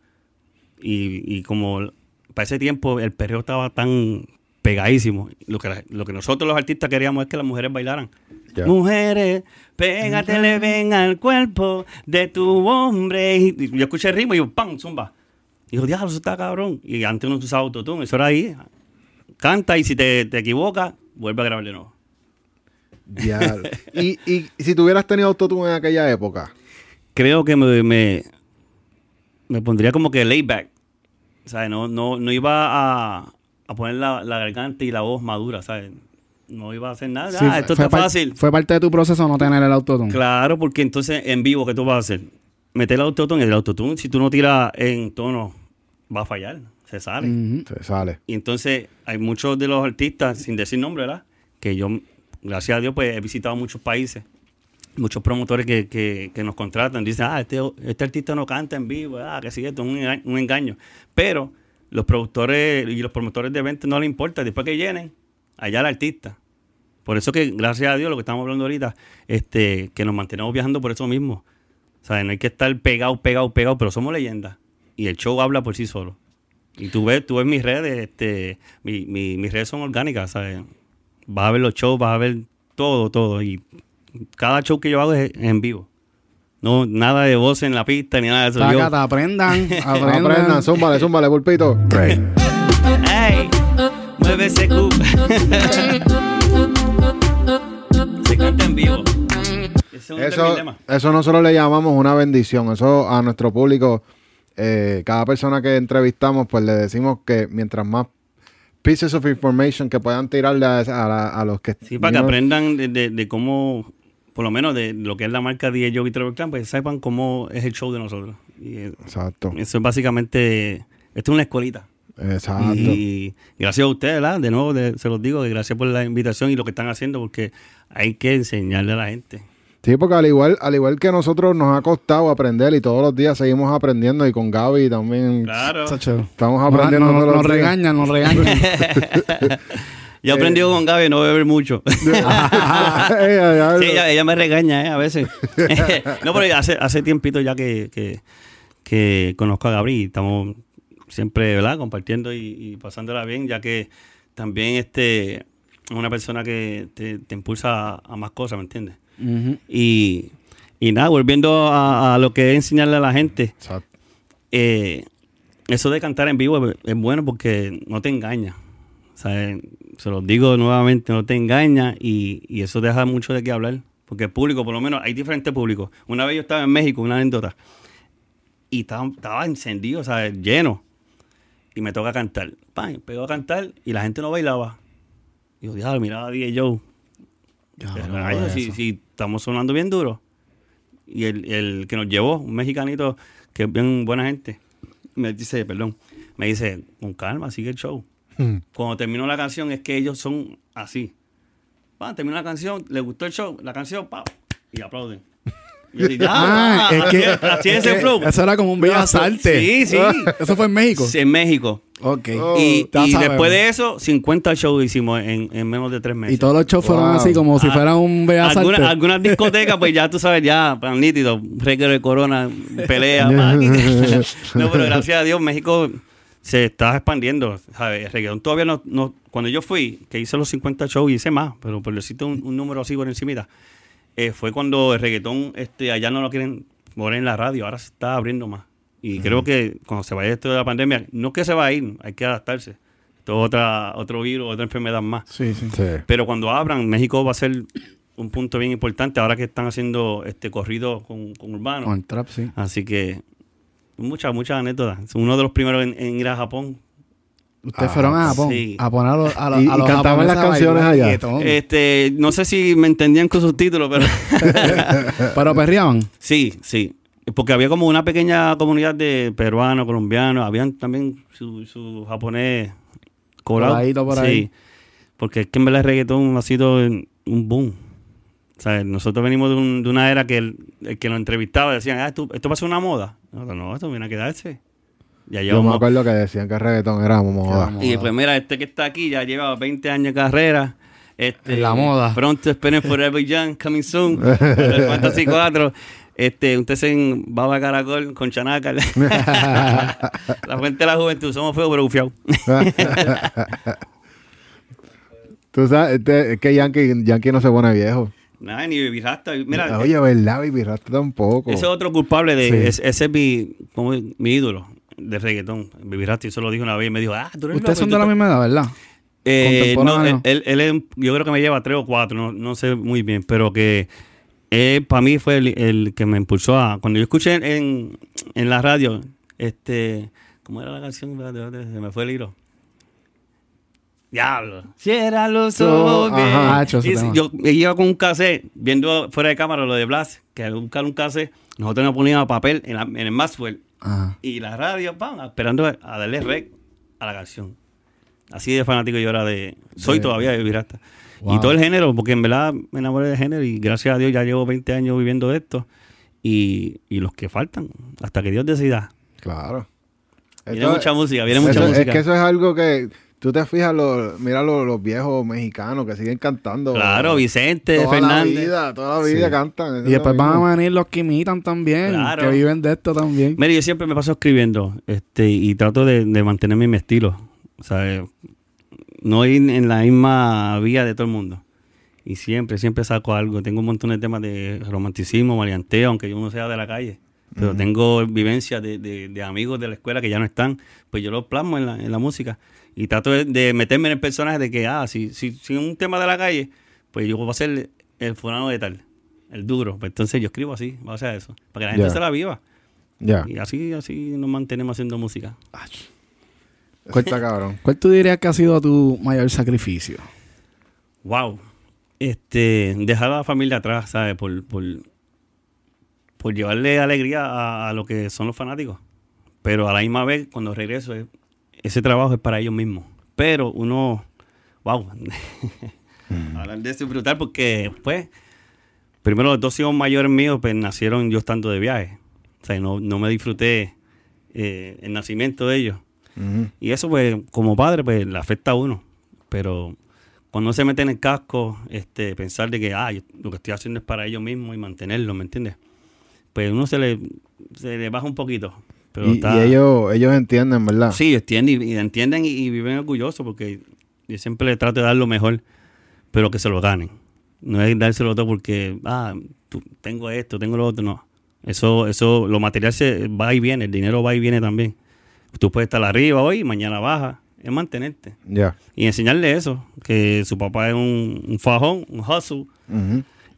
Y, y como para ese tiempo el perreo estaba tan pegadísimo, lo que, lo que nosotros los artistas queríamos es que las mujeres bailaran. Ya. Mujeres, pégatele ven al cuerpo de tu hombre. Y yo escuché el ritmo y yo, ¡pam! Zumba. Y yo, diablo, eso está cabrón. Y antes no se usaba autotune, eso era ahí. Canta y si te, te equivocas, vuelve a grabar de nuevo. Diablo. y, y si tuvieras tenido autotune en aquella época, Creo que me, me, me pondría como que laid back. O sea, no, no, no iba a, a poner la, la garganta y la voz madura, ¿sabes? No iba a hacer nada. Sí, Ah, esto fue está fácil. Fue parte de tu proceso no tener el autotune. Claro, porque entonces en vivo, ¿qué tú vas a hacer? Meter el autotune. El autotune, si tú no tiras en tono, va a fallar. Se sale. Se sale. Y entonces hay muchos de los artistas, sin decir nombre, ¿verdad? Que yo, gracias a Dios, pues he visitado muchos países. Muchos promotores que, que- que nos contratan. Dicen, ah, este, este artista no canta en vivo. Ah, que sí, esto es un, enga- un engaño. Pero los productores y los promotores de eventos no les importa. Después que llenen, allá el artista. Por eso que, gracias a Dios, lo que estamos hablando ahorita, este, que nos mantenemos viajando por eso mismo. O no hay que estar pegado, pegado, pegado, pero somos leyendas. Y el show habla por sí solo. Y tú ves, tú ves mis redes, este, mi- mis redes son orgánicas, ¿sabes? Vas a ver los shows, vas a ver todo, todo. Y cada show que yo hago es en vivo. No, nada de voz en la pista ni nada de eso. Tácata, aprendan, aprendan. Aprendan, zúmbale, zúmbale, pulpito. ¡Ey! Mueve ese cu. Se canta en vivo. Ese es un Eso, tema. eso nosotros le llamamos una bendición. Eso a nuestro público, eh, cada persona que entrevistamos, pues le decimos que mientras más pieces of information que puedan tirarle a, a la- a los que... Sí, para que aprendan de, de- de cómo, por lo menos de lo que es la marca DJ Joe y Trevor Clan, pues sepan cómo es el show de nosotros. Y eh, Exacto, eso es básicamente, esto es una escuelita. exacto. Y gracias a ustedes, ¿verdad? De nuevo, de- se los digo, que gracias por la invitación y lo que están haciendo, porque hay que enseñarle a la gente. Sí, porque al igual, al igual que nosotros nos ha costado aprender y todos los días seguimos aprendiendo y con Gaby también Claro. Estamos Nos, aprendiendo nos- todos nos días. regañan, nos regañan. Yo aprendí con Gaby no beber mucho. Ella, Sí, ella, ella me regaña, ¿eh? A veces. no, pero hace, hace tiempito ya que, que, que conozco a Gabriel y estamos siempre, ¿verdad? Compartiendo y, y pasándola bien, ya que también este es una persona que te, te impulsa a, a más cosas, ¿me entiendes? Y, y nada, volviendo a, a lo que es enseñarle a la gente, Exacto. eh, eso de cantar en vivo es, es bueno porque no te engaña. O sea, eh, se los digo nuevamente, no te engaña y, y eso deja mucho de qué hablar. Porque el público, por lo menos, hay diferentes públicos. Una vez yo estaba en México, una anécdota, y estaba, estaba encendido, o sea, lleno. Y me toca cantar. Pam, pegó a cantar y la gente no bailaba. Y yo, diablo, miraba a DJ Joe. Diablo, Rayos, si, si estamos sonando bien duro. Y el, el que nos llevó, un mexicanito que es bien buena gente, me dice, perdón, me dice, con calma, sigue el show. Hmm. Cuando terminó la canción es que ellos son así. Va, terminó la canción, le gustó el show, la canción, pa, y aplauden. Y Ah, "Ah, es que, así es es ese que flow. Eso era como un Bellas Salte. Sí, sí. Eso fue en México. Sí, en México. Ok. Oh, y después de eso, 50 shows hicimos en, en menos de tres meses. Y todos los shows fueron así, como si Ah, fuera un Bellas Alguna- Salte. algunas discotecas, pues ya tú sabes, ya, pan nítido, reguero de corona, pelea. no, pero gracias a Dios, México se está expandiendo. ¿sabes? El reggaetón todavía no, no- Cuando yo fui, que hice los 50 shows, hice más, pero por decirte un, un número así por encimita, eh, fue cuando el reggaetón este, allá no lo quieren poner en la radio, ahora se está abriendo más. Y creo que cuando se vaya esto de la pandemia, no es que se va a ir, hay que adaptarse. Esto es otra, otro virus, otra enfermedad más. Sí, sí. Sí. Pero cuando abran, México va a ser un punto bien importante ahora que están haciendo este corrido con, con urbano. Con el trap, sí. Así que muchas, muchas anécdotas. Uno de los primeros en, en ir a Japón. Ustedes Ah, fueron a Japón sí. a poner a los, a los, Y- a y los cantaban las canciones allá. Este, no sé si me entendían con sus títulos, pero Pero perreaban. sí, sí. Porque había como una pequeña comunidad de peruanos, colombianos, habían también su, su japonés colado. Coladito por ahí. Porque es que en verdad el reggaetón ha sido un boom. O sea, nosotros venimos de, un- de una era que el, el que lo entrevistaba decían, ah, esto, esto va a ser una moda. No, no, esto viene a quedarse. Ya Yo me acuerdo que decían que el reggaetón era moda. Y pues mira, este que está aquí ya lleva 20 años de carrera. Este, En la moda. Pronto esperen Forever Young, coming soon. Fantasy 4. Este, usted se en Baba Caracol con Chanaca. la fuente de la juventud. Somos feos pero bufiados. Tú sabes, este- es que Yankee, Yankee no se pone viejo. Nada, ni Baby Rasta. Mira, Oye, ¿verdad? Baby Rasta tampoco. ese es otro culpable de... Sí. Ese, ese es mi, como mi ídolo de reggaetón. Baby Rasta, yo se lo dije una vez y me dijo, ah, tú eres Ustedes loco, son de la misma edad, ¿verdad? Eh, no, él, él es- yo creo que me lleva tres o cuatro, no, no sé muy bien, pero que él para mí fue el, el que me impulsó a... Cuando yo escuché en, en la radio, este... ¿Cómo era la canción? Se me fue el hilo. Diablo. Cierra los ojos. bien. Ajá, Ah, hecho ese Y tema. yo iba con un cassette, viendo fuera de cámara lo de Blas, que al buscar un cassette, nosotros nos poníamos papel en, la- en el Maxwell Ajá. y la radio, pam, esperando a darle rec a la canción. Así de fanático yo era de... Soy De- todavía de Virasta. Wow. Y todo el género, porque en verdad me enamoré del género y gracias a Dios ya llevo 20 años viviendo de esto. Y, y los que faltan, hasta que Dios decida. Claro. Viene mucha música, viene eso- mucha música. Es que eso es algo que tú te fijas, lo- mira lo- los viejos mexicanos que siguen cantando. Claro, Vicente, toda Fernández. La vida, toda la vida Sí. cantan. Y es después van a venir los que imitan también, Claro. que viven de esto también. Mira, yo siempre me paso escribiendo este, y trato de, de mantenerme mi estilo. O sea, eh, no ir en la misma vía de todo el mundo. Y siempre, siempre saco algo. Tengo un montón de temas de romanticismo, maleanteo, aunque yo no sea de la calle. Pero tengo vivencias de, de- de amigos de la escuela que ya no están. Pues yo los plasmo en la, en la música. Y trato de, de meterme en el personaje de que, ah, si, si, si un tema de la calle, pues yo voy a ser el fulano de tal, el duro. Pues entonces yo escribo así, voy a hacer eso. Para que la gente se la viva. Ya, Y así, así nos mantenemos haciendo música. cuesta cabrón. ¿Cuál tú dirías que ha sido tu mayor sacrificio? Wow. Este, dejar a la familia atrás, ¿sabes? Por, por, por llevarle alegría a, a lo que son los fanáticos. Pero a la misma vez, cuando regreso, es- ese trabajo es para ellos mismos. Pero uno, wow. Hablar de eso es brutal porque, pues, primero los dos hijos mayores míos, pues, nacieron yo estando de viaje. O sea, no, no me disfruté eh, el nacimiento de ellos. Y eso, pues, como padre, pues, le afecta a uno. Pero cuando se mete en el casco, este, pensar de que, ah, yo- lo que estoy haciendo es para ellos mismos y mantenerlo, ¿me entiendes? Pues uno se le, se le baja un poquito. Pero Y, está- y ellos, ellos entienden, ¿verdad? Sí, entienden y, y entienden y, y viven orgullosos porque yo siempre les trato de dar lo mejor, pero que se lo ganen. No es dárselo todo porque, ah, tú- tengo esto, tengo lo otro, no. Eso, eso, lo material se va y viene, el dinero va y viene también. Tú puedes estar arriba hoy mañana baja. Es mantenerte. Ya. Y enseñarle eso, que su papá es un, un fajón, un hustle,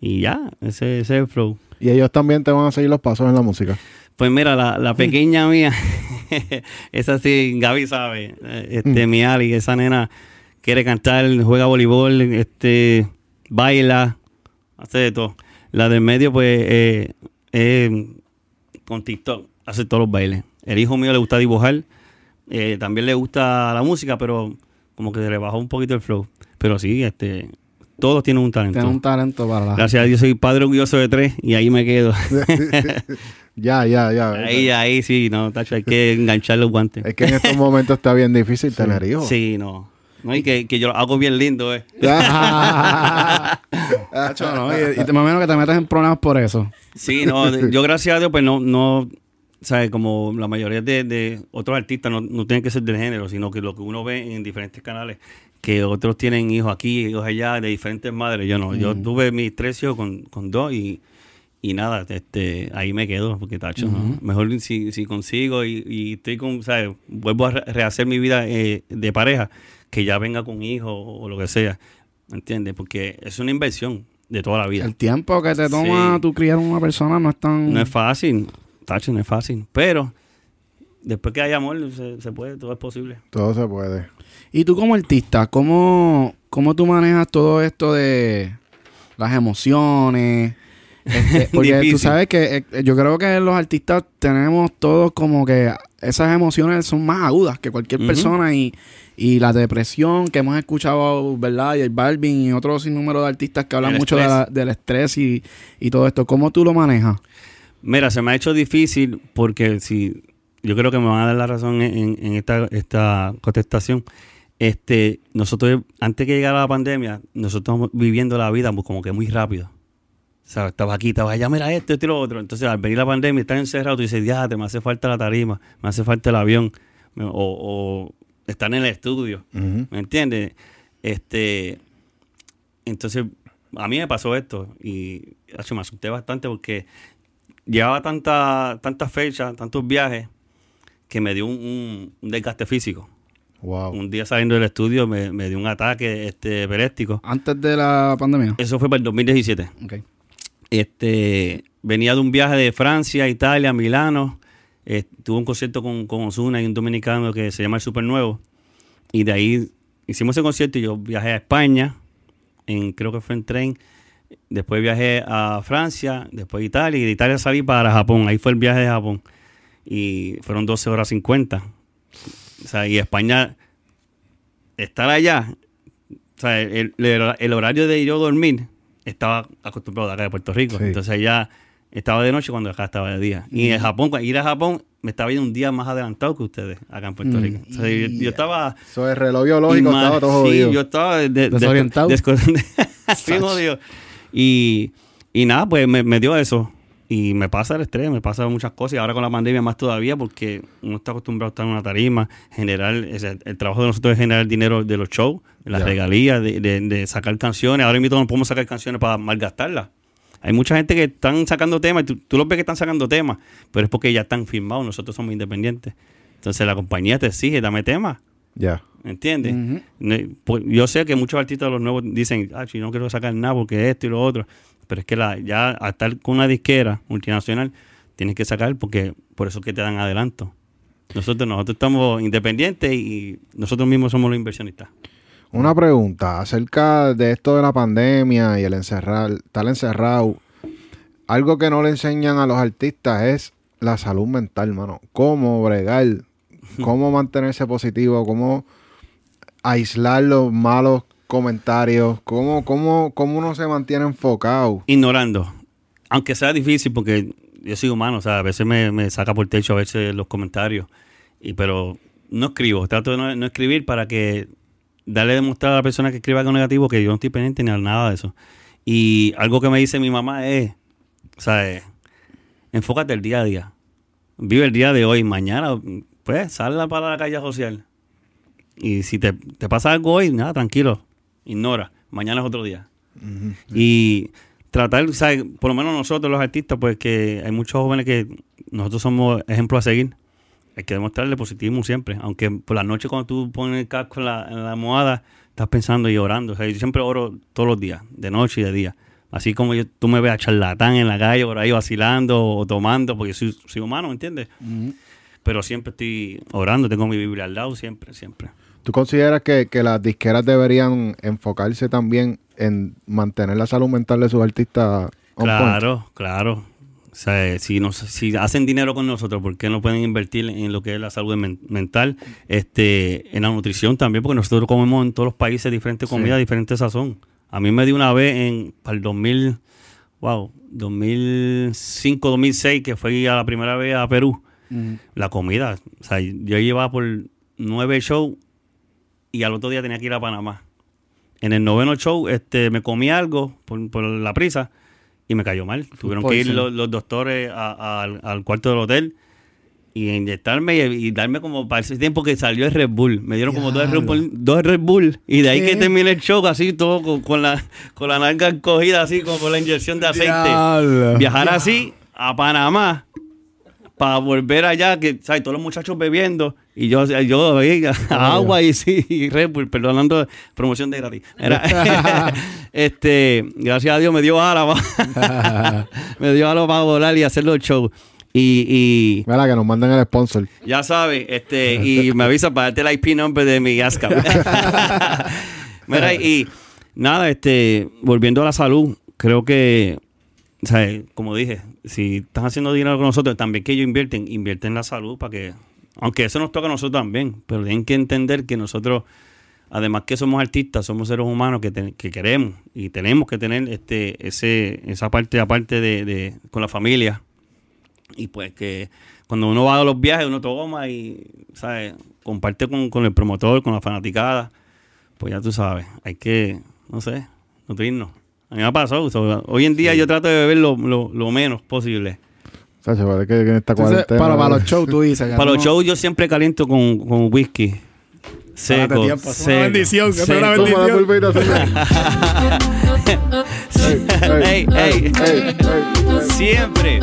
y ya, ese, ese es el flow. Y ellos también te van a seguir los pasos en la música. Pues mira, la, la pequeña mía, esa sí, Gaby sabe, eh, este, mi Ali, esa nena quiere cantar, juega voleibol, este, baila, hace de todo. La del medio, pues, eh, eh, con TikTok, hace todos los bailes. El hijo mío le gusta dibujar, eh, también le gusta la música, pero como que se le bajó un poquito el flow. Pero sí, este, todos tienen un talento. Tienes un talento para la... Gracias a Dios soy padre orgulloso de tres y ahí me quedo. Ya, ya, ya. Ahí, ahí sí, no, tacho, hay que enganchar los guantes. Es que en estos momentos está bien difícil tener hijos. Sí, no. No, y que, que yo lo hago bien lindo, eh. Hacho, no, y, y te me imagino que te metes en problemas por eso. Sí, no, yo gracias a Dios, pues no, no, ¿sabes? Como la mayoría de, de otros artistas no, no tienen que ser del género, sino que lo que uno ve en diferentes canales, que otros tienen hijos aquí, hijos allá, de diferentes madres. Yo no, yo tuve mis tres hijos con, con dos y, y nada, este, ahí me quedo, porque tacho, ¿no? Mejor si, si consigo y, y estoy con, ¿sabes? Vuelvo a re- rehacer mi vida eh, de pareja, que ya venga con hijos o, o lo que sea, ¿me entiendes? Porque es una inversión de toda la vida. El tiempo que te toma Sí. tú criar una persona no es tan... No es fácil, tacho, no es fácil. Pero después que hay amor, se, se puede, todo es posible. Todo se puede. Y tú como artista, ¿cómo, cómo tú manejas todo esto de las emociones, Este, porque tú sabes que eh, yo creo que los artistas tenemos todos como que esas emociones son más agudas que cualquier persona y, y la depresión que hemos escuchado, ¿verdad? Y el Balvin y otro sinnúmero de artistas que hablan El mucho de la- estrés. del estrés y, y todo esto. ¿Cómo tú lo manejas? Mira, se me ha hecho difícil porque si yo creo que me van a dar la razón en, esta, esta contestación. Este, nosotros, antes que llegara la pandemia, nosotros estamos viviendo la vida como que muy rápido. O sea, estaba aquí, estaba allá, mira esto, esto y lo otro. Entonces, al venir la pandemia, estar encerrado, tú dices, ya, me hace falta la tarima, me hace falta el avión, o, o estar en el estudio. ¿Me entiendes? Este, entonces, a mí me pasó esto y hacho, me asusté bastante porque llevaba tanta, tantas fechas, tantos viajes, que me dio un, un- un desgaste físico. Wow. Un día saliendo del estudio me, me dio un ataque este, epiléptico. Antes de la pandemia. Eso fue para el 2017. Ok. Este, venía de un viaje de Francia, Italia, Milano. Eh, tuve un concierto con, con Ozuna y un dominicano que se llama El Super Nuevo. Y de ahí hicimos ese concierto y yo viajé a España, en, creo que fue en tren. Después viajé a Francia, después a Italia. Y de Italia salí para Japón. Ahí fue el viaje de Japón. Y fueron 12 horas 50. O sea, y España, estar allá, o sea, el, el- el horario de yo dormir estaba acostumbrado de acá de Puerto Rico. Sí. Entonces allá estaba de noche cuando acá estaba de día. Y en Japón, cuando ir a Japón, me estaba yendo un día más adelantado que ustedes acá en Puerto Mm. Rico. O sea, yo, yo estaba... Eso es reloj biológico, más- estaba todo sí, jodido. yo estaba de- de- Desorientado. desco- Bien jodido. Y, y nada, pues me, me dio eso. Y me pasa el estrés, me pasa muchas cosas. Y ahora con la pandemia más todavía, porque uno está acostumbrado a estar en una tarima, generar, el trabajo de nosotros es generar dinero de los shows, de las regalías, de, de- de sacar canciones. Ahora mismo no podemos sacar canciones para malgastarlas. Hay mucha gente que están sacando temas, y tú, tú los ves que están sacando temas, pero es porque ya están firmados, nosotros somos independientes. Entonces la compañía te exige, dame temas. Ya. ¿Entiendes? Ujú. Ne- pues, yo sé que muchos artistas de los nuevos dicen, ah, si no quiero sacar nada porque esto y lo otro. Pero es que la, ya a estar con una disquera multinacional, tienes que sacar porque por eso es que te dan adelanto. Nosotros, nosotros estamos independientes y nosotros mismos somos los inversionistas. Una pregunta acerca de esto de la pandemia y el encerrar, estar encerrado. Algo que no le enseñan a los artistas es la salud mental, mano. Cómo bregar, cómo mantenerse positivo, cómo aislar los malos comentarios, cómo, cómo, cómo uno se mantiene enfocado. Ignorando. Aunque sea difícil porque yo soy humano, o sea, a veces me, me saca por techo a veces los comentarios. Y, pero no escribo, trato de no, no escribir para que darle demostrar a la persona que escriba algo negativo que yo no estoy pendiente ni a nada de eso. Y algo que me dice mi mamá es, ¿sabes? Enfócate el día a día. Vive el día de hoy. Mañana, pues, sal para la calle social. Y si te, te pasa algo hoy, nada, tranquilo. Ignora. Mañana es otro día. Y tratar, ¿sabes? por lo menos nosotros los artistas, pues que hay muchos jóvenes que nosotros somos ejemplos a seguir. Hay que demostrarle positivismo siempre. Aunque por la noche cuando tú pones el casco en la, en la almohada, estás pensando y orando. O sea, yo siempre oro todos los días, de noche y de día. Así como yo, tú me ves a charlatán en la calle por ahí vacilando o tomando, porque soy, soy humano, ¿me entiendes? Pero siempre estoy orando, tengo mi Biblia al lado, siempre, siempre. ¿Tú consideras que, que las disqueras deberían enfocarse también en mantener la salud mental de sus artistas? point? Claro, claro. O sea, si, nos, si hacen dinero con nosotros, ¿por qué no pueden invertir en lo que es la salud men- mental? este En la nutrición también, porque nosotros comemos en todos los países diferentes Sí. comidas, diferentes sazón. A mí me dio una vez en, para el 2000, wow, 2005, 2006, que fui a la primera vez a Perú, la comida. O sea, yo llevaba por nueve shows y al otro día tenía que ir a Panamá. En el noveno show este, me comí algo por, por la prisa y me cayó mal. Tuvieron que ir los, los doctores a- a- al, al cuarto del hotel y inyectarme y, y darme como para ese tiempo que salió el Red Bull. Me dieron como dos Red, Bull, dos Red Bull y de ahí ¿Qué? que terminé el show así todo con, con la, con la nalga encogida así como con la inyección de aceite Diablo. viajar así a Panamá para volver allá, que ¿sabes? todos los muchachos bebiendo y yo, yo agua y sí, y Red Bull, perdonando promoción de gratis. Era- este, gracias a Dios me dio ala, me dio ala para volar y hacer los shows. Y, y Mira, que nos manden el sponsor. ya sabes, este, y me avisa para darte el IP number de mi gas cap. Mira, y nada, este, volviendo a la salud, creo que ¿sabes? como dije, si están haciendo dinero con nosotros, también que ellos invierten, invierten en la salud para que, aunque eso nos toca a nosotros también, pero tienen que entender que nosotros, además que somos artistas, somos seres humanos que, que queremos y tenemos que tener este ese esa parte aparte de, de- con la familia. Y pues que cuando uno va a los viajes uno toma y sabes comparte con, con el promotor con la fanaticada. Pues ya tú sabes hay que no sé nutrirnos. A mí me ha pasado hoy en día yo trato de beber lo, lo- lo menos posible O sea, se parece que en esta Entonces, cuarentena... para, para los shows, tú dices. que para los no- shows yo siempre caliento con, con whisky seco Párate tiempo, es una seco, bendición, es una seco. Toma la pulpita, señor. Ey, ey. ey, ey. siempre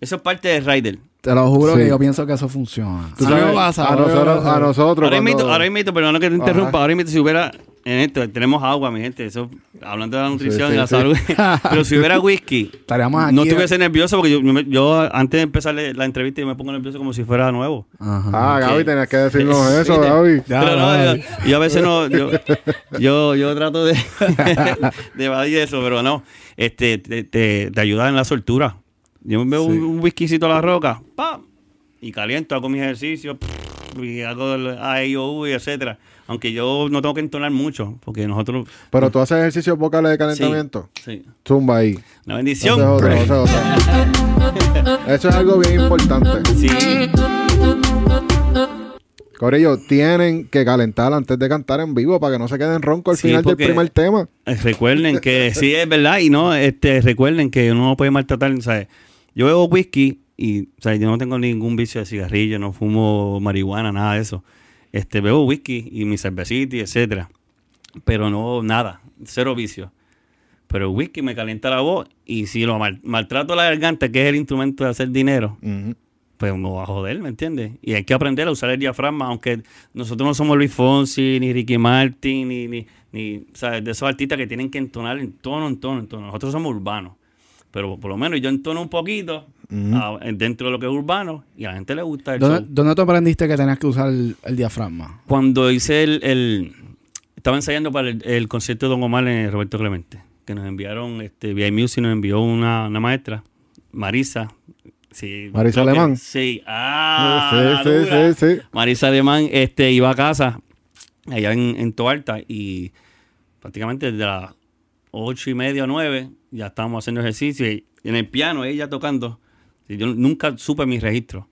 eso es parte de Rider Te lo juro Sí. que yo pienso que eso funciona. Tú A mí me sabes, pasa, a a mí me nosotros, pasa. a nosotros Ahora cuando- invito, ahora invito, perdona que te interrumpa, Ajá. ahora invito si hubiera en esto, tenemos agua, mi gente, eso, hablando de la nutrición sí, y la sí. salud, pero si hubiera whisky, Estaríamos aquí. no estuviese nervioso porque yo, yo me- yo antes de empezar la entrevista yo me pongo nervioso como si fuera nuevo. Ajá. Ah, Gaby, tenías que decirnos eso, Gaby. Ya, pero no, yo, yo a veces no, yo, yo, yo trato de, de evadir eso, pero no, este, te, te, te ayuda en la soltura. Yo me veo un, un whiskycito a la roca, ¡pam! y caliento, hago mis ejercicios, y hago el AIOU y etcétera. Aunque yo no tengo que entonar mucho, porque nosotros... Pero tú haces ejercicios vocales de calentamiento. Sí, Zumba ahí. es bendición. otro, otro. Eso es algo bien importante. Sí, Corillo, tienen que calentar antes de cantar en vivo para que no se queden ronco al Sí, final del primer tema. Eh, Recuerden que sí es verdad y no, este, recuerden que uno no puede maltratar, ¿sabes? Yo bebo whisky y, ¿sabes? Yo no tengo ningún vicio de cigarrillo, no fumo marihuana, nada de eso. Este, bebo whisky y mi cervecita etcétera. Pero no, nada, cero vicio. Pero el whisky me calienta la voz y si lo mal- maltrato la garganta, que es el instrumento de hacer dinero, pues me va a joder, ¿me entiendes? Y hay que aprender a usar el diafragma, aunque nosotros no somos Luis Fonsi, ni Ricky Martin, ni, ni, ni ¿sabes? de esos artistas que tienen que entonar en tono, en tono, en tono. Nosotros somos urbanos. Pero por lo menos yo entono un poquito Ah, dentro de lo que es urbano y a la gente le gusta el ¿Dónde, show. dónde tú aprendiste que tenías que usar el, el diafragma? Cuando hice el, el- Estaba ensayando para el, el concierto de Don Omar en Roberto Clemente, que nos enviaron, este, VI Music nos envió una, una maestra, Marisa. Sí, Marisa que- Alemán. Sí, ah, sí, sí, dura. sí, sí. Marisa Alemán este, iba a casa allá en, en Toalta y prácticamente desde las ocho y media o nueve ya estábamos haciendo ejercicio y en el piano ella tocando. Yo nunca supe mi registro.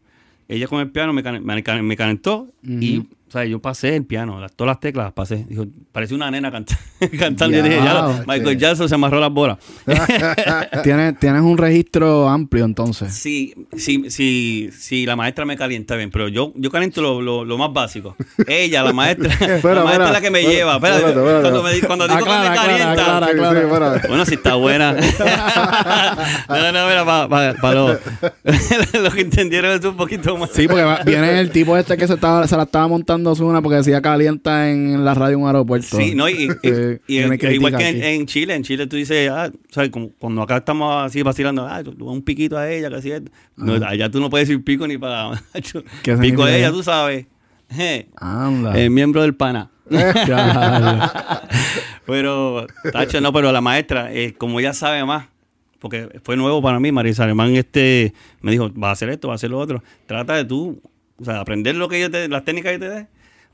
Ella con el piano me, me calentó y o sea, yo pasé el piano, las, todas las teclas las pasé. Dijo, parecía una nena canta- cantando. y dije, ya. Michael Jackson se amarró las bolas. ¿Tienes, tienes un registro amplio entonces. Sí, sí, sí, sí, la maestra me calienta bien, pero yo, yo caliento lo, lo, lo más básico. Ella, la maestra, la maestra es la que me lleva. Espérate. Cuando, me, cuando digo Aclara, que me aclara, calienta. aclara. Sí, sí. Bueno, si está buena. no, no, mira, para los los que entendieron eso un poquito más. Sí, porque viene el tipo este que se, estaba, se la estaba montando una porque decía calienta en la radio en un aeropuerto. Sí, no, y, y- Sí, y- tiene y- igual que en, Chile, en Chile tú dices, ah, ¿sabes? Como cuando acá estamos así vacilando, ah, tú- un piquito a ella, que así es. No, allá tú no puedes decir pico ni para. ¿Qué pico a ella, tú sabes. Anda. El miembro del pana. Claro. Pero, Tacho, no, pero la maestra, eh, como ella sabe más, porque fue nuevo para mí, Marisa Alemán este, me dijo, va a hacer esto, va a hacer lo otro. Trata de tú, o sea, aprender lo que yo te, las técnicas que te dé,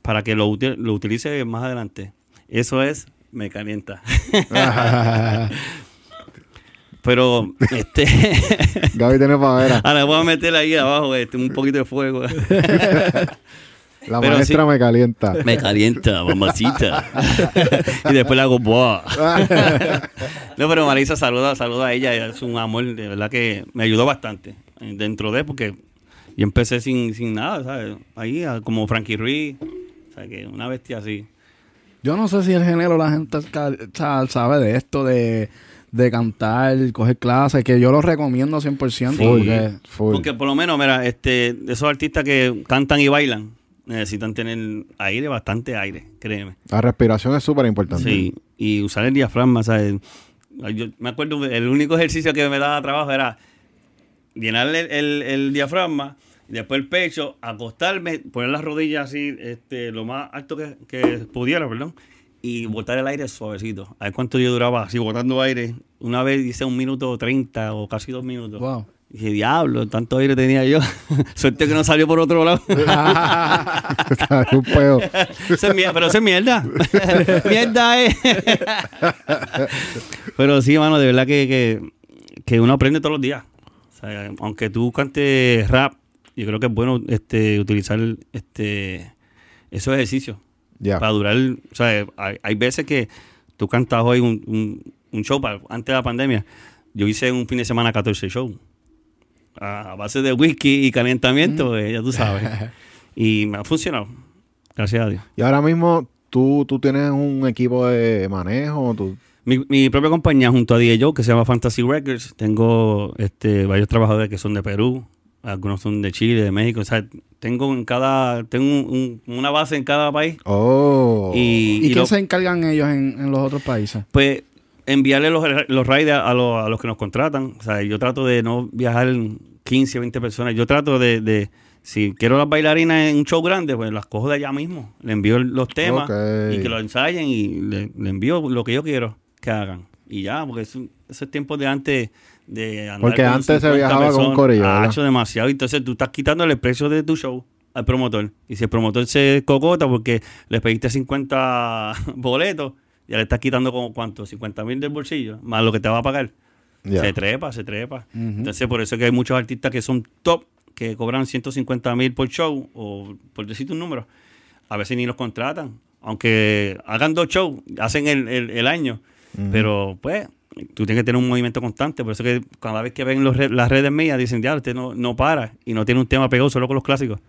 para que lo, lo utilice más adelante. Eso es, me calienta. pero, este, Gaby tiene pavera. ahora voy a meter ahí abajo este, un poquito de fuego. La Pero maestra me calienta. me calienta, mamacita. y después le hago, ¡buah! No, pero Marisa, saluda, saluda a ella. Es un amor, de verdad que me ayudó bastante dentro de, porque yo empecé sin, sin nada, ¿sabes? Ahí, ah, como Frankie Ruiz, o sea, que una bestia así. Yo no sé si el género la gente sabe de esto de, de cantar, coger clases, que yo lo recomiendo 100%. Full, porque full. Porque por lo menos, mira, este, esos artistas que cantan y bailan necesitan tener aire, bastante aire, créeme. La respiración es súper importante. Sí, y usar el diafragma, ¿sabes? Yo me acuerdo, el único ejercicio que me daba trabajo era llenar el, el- el diafragma, y después el pecho, acostarme, poner las rodillas así, este, lo más alto que, que pudiera, perdón, y botar el aire suavecito. A ver cuánto yo duraba así botando aire. Una vez hice un minuto treinta o casi dos minutos. Wow. Dije, diablo, tanto aire tenía yo. Suerte que no salió por otro lado. un peo. Pero eso es mierda. mierda es. pero sí, mano, de verdad que, que, que uno aprende todos los días. O sea, aunque tú cantes rap, yo creo que es bueno este, utilizar este, esos ejercicios para durar. O sea, hay, hay veces que tú cantas hoy un, un, un show para, antes de la pandemia. Yo hice un fin de semana 14 shows. A base de whisky y calentamiento, eh, ya tú sabes. Y me ha funcionado. Gracias a Dios. Y ahora mismo tú, tú tienes un equipo de manejo. Tú... Mi, mi propia compañía junto a DJ Joe, que se llama Fantasy Records, tengo este, varios trabajadores que son de Perú, algunos son de Chile, de México, o sea, tengo en cada, tengo un- un- una base en cada país Oh. y, ¿Y, y qué lo- se encargan ellos en, en los otros países? pues enviarle los, los rides a, los, a los que nos contratan, o sea, yo trato de no viajar 15 o 20 personas, yo trato de, de- si quiero las bailarinas en un show grande, pues las cojo de allá mismo, le envío los temas y que lo ensayen y le, le envío lo que yo quiero que hagan. Y ya, porque eso, esos tiempos de antes de andar Porque con antes se 50 viajaba con un corillo, ha ¿verdad? hecho demasiado. Entonces tú estás quitando el precio de tu show al promotor. Y si el promotor se cocota porque le pediste 50 boletos, ya le estás quitando como cuánto, 50 mil del bolsillo, más lo que te va a pagar. Se trepa, se trepa. Entonces por eso es que hay muchos artistas que son top, que cobran 150 mil por show, o por decirte un número. A veces ni los contratan. Aunque hagan dos shows, hacen el, el- el año. Pero pues, tú tienes que tener un movimiento constante. Por eso que cada vez que ven los re- las redes mías, dicen, ya, usted no, no para y no tiene un tema pegado solo con los clásicos.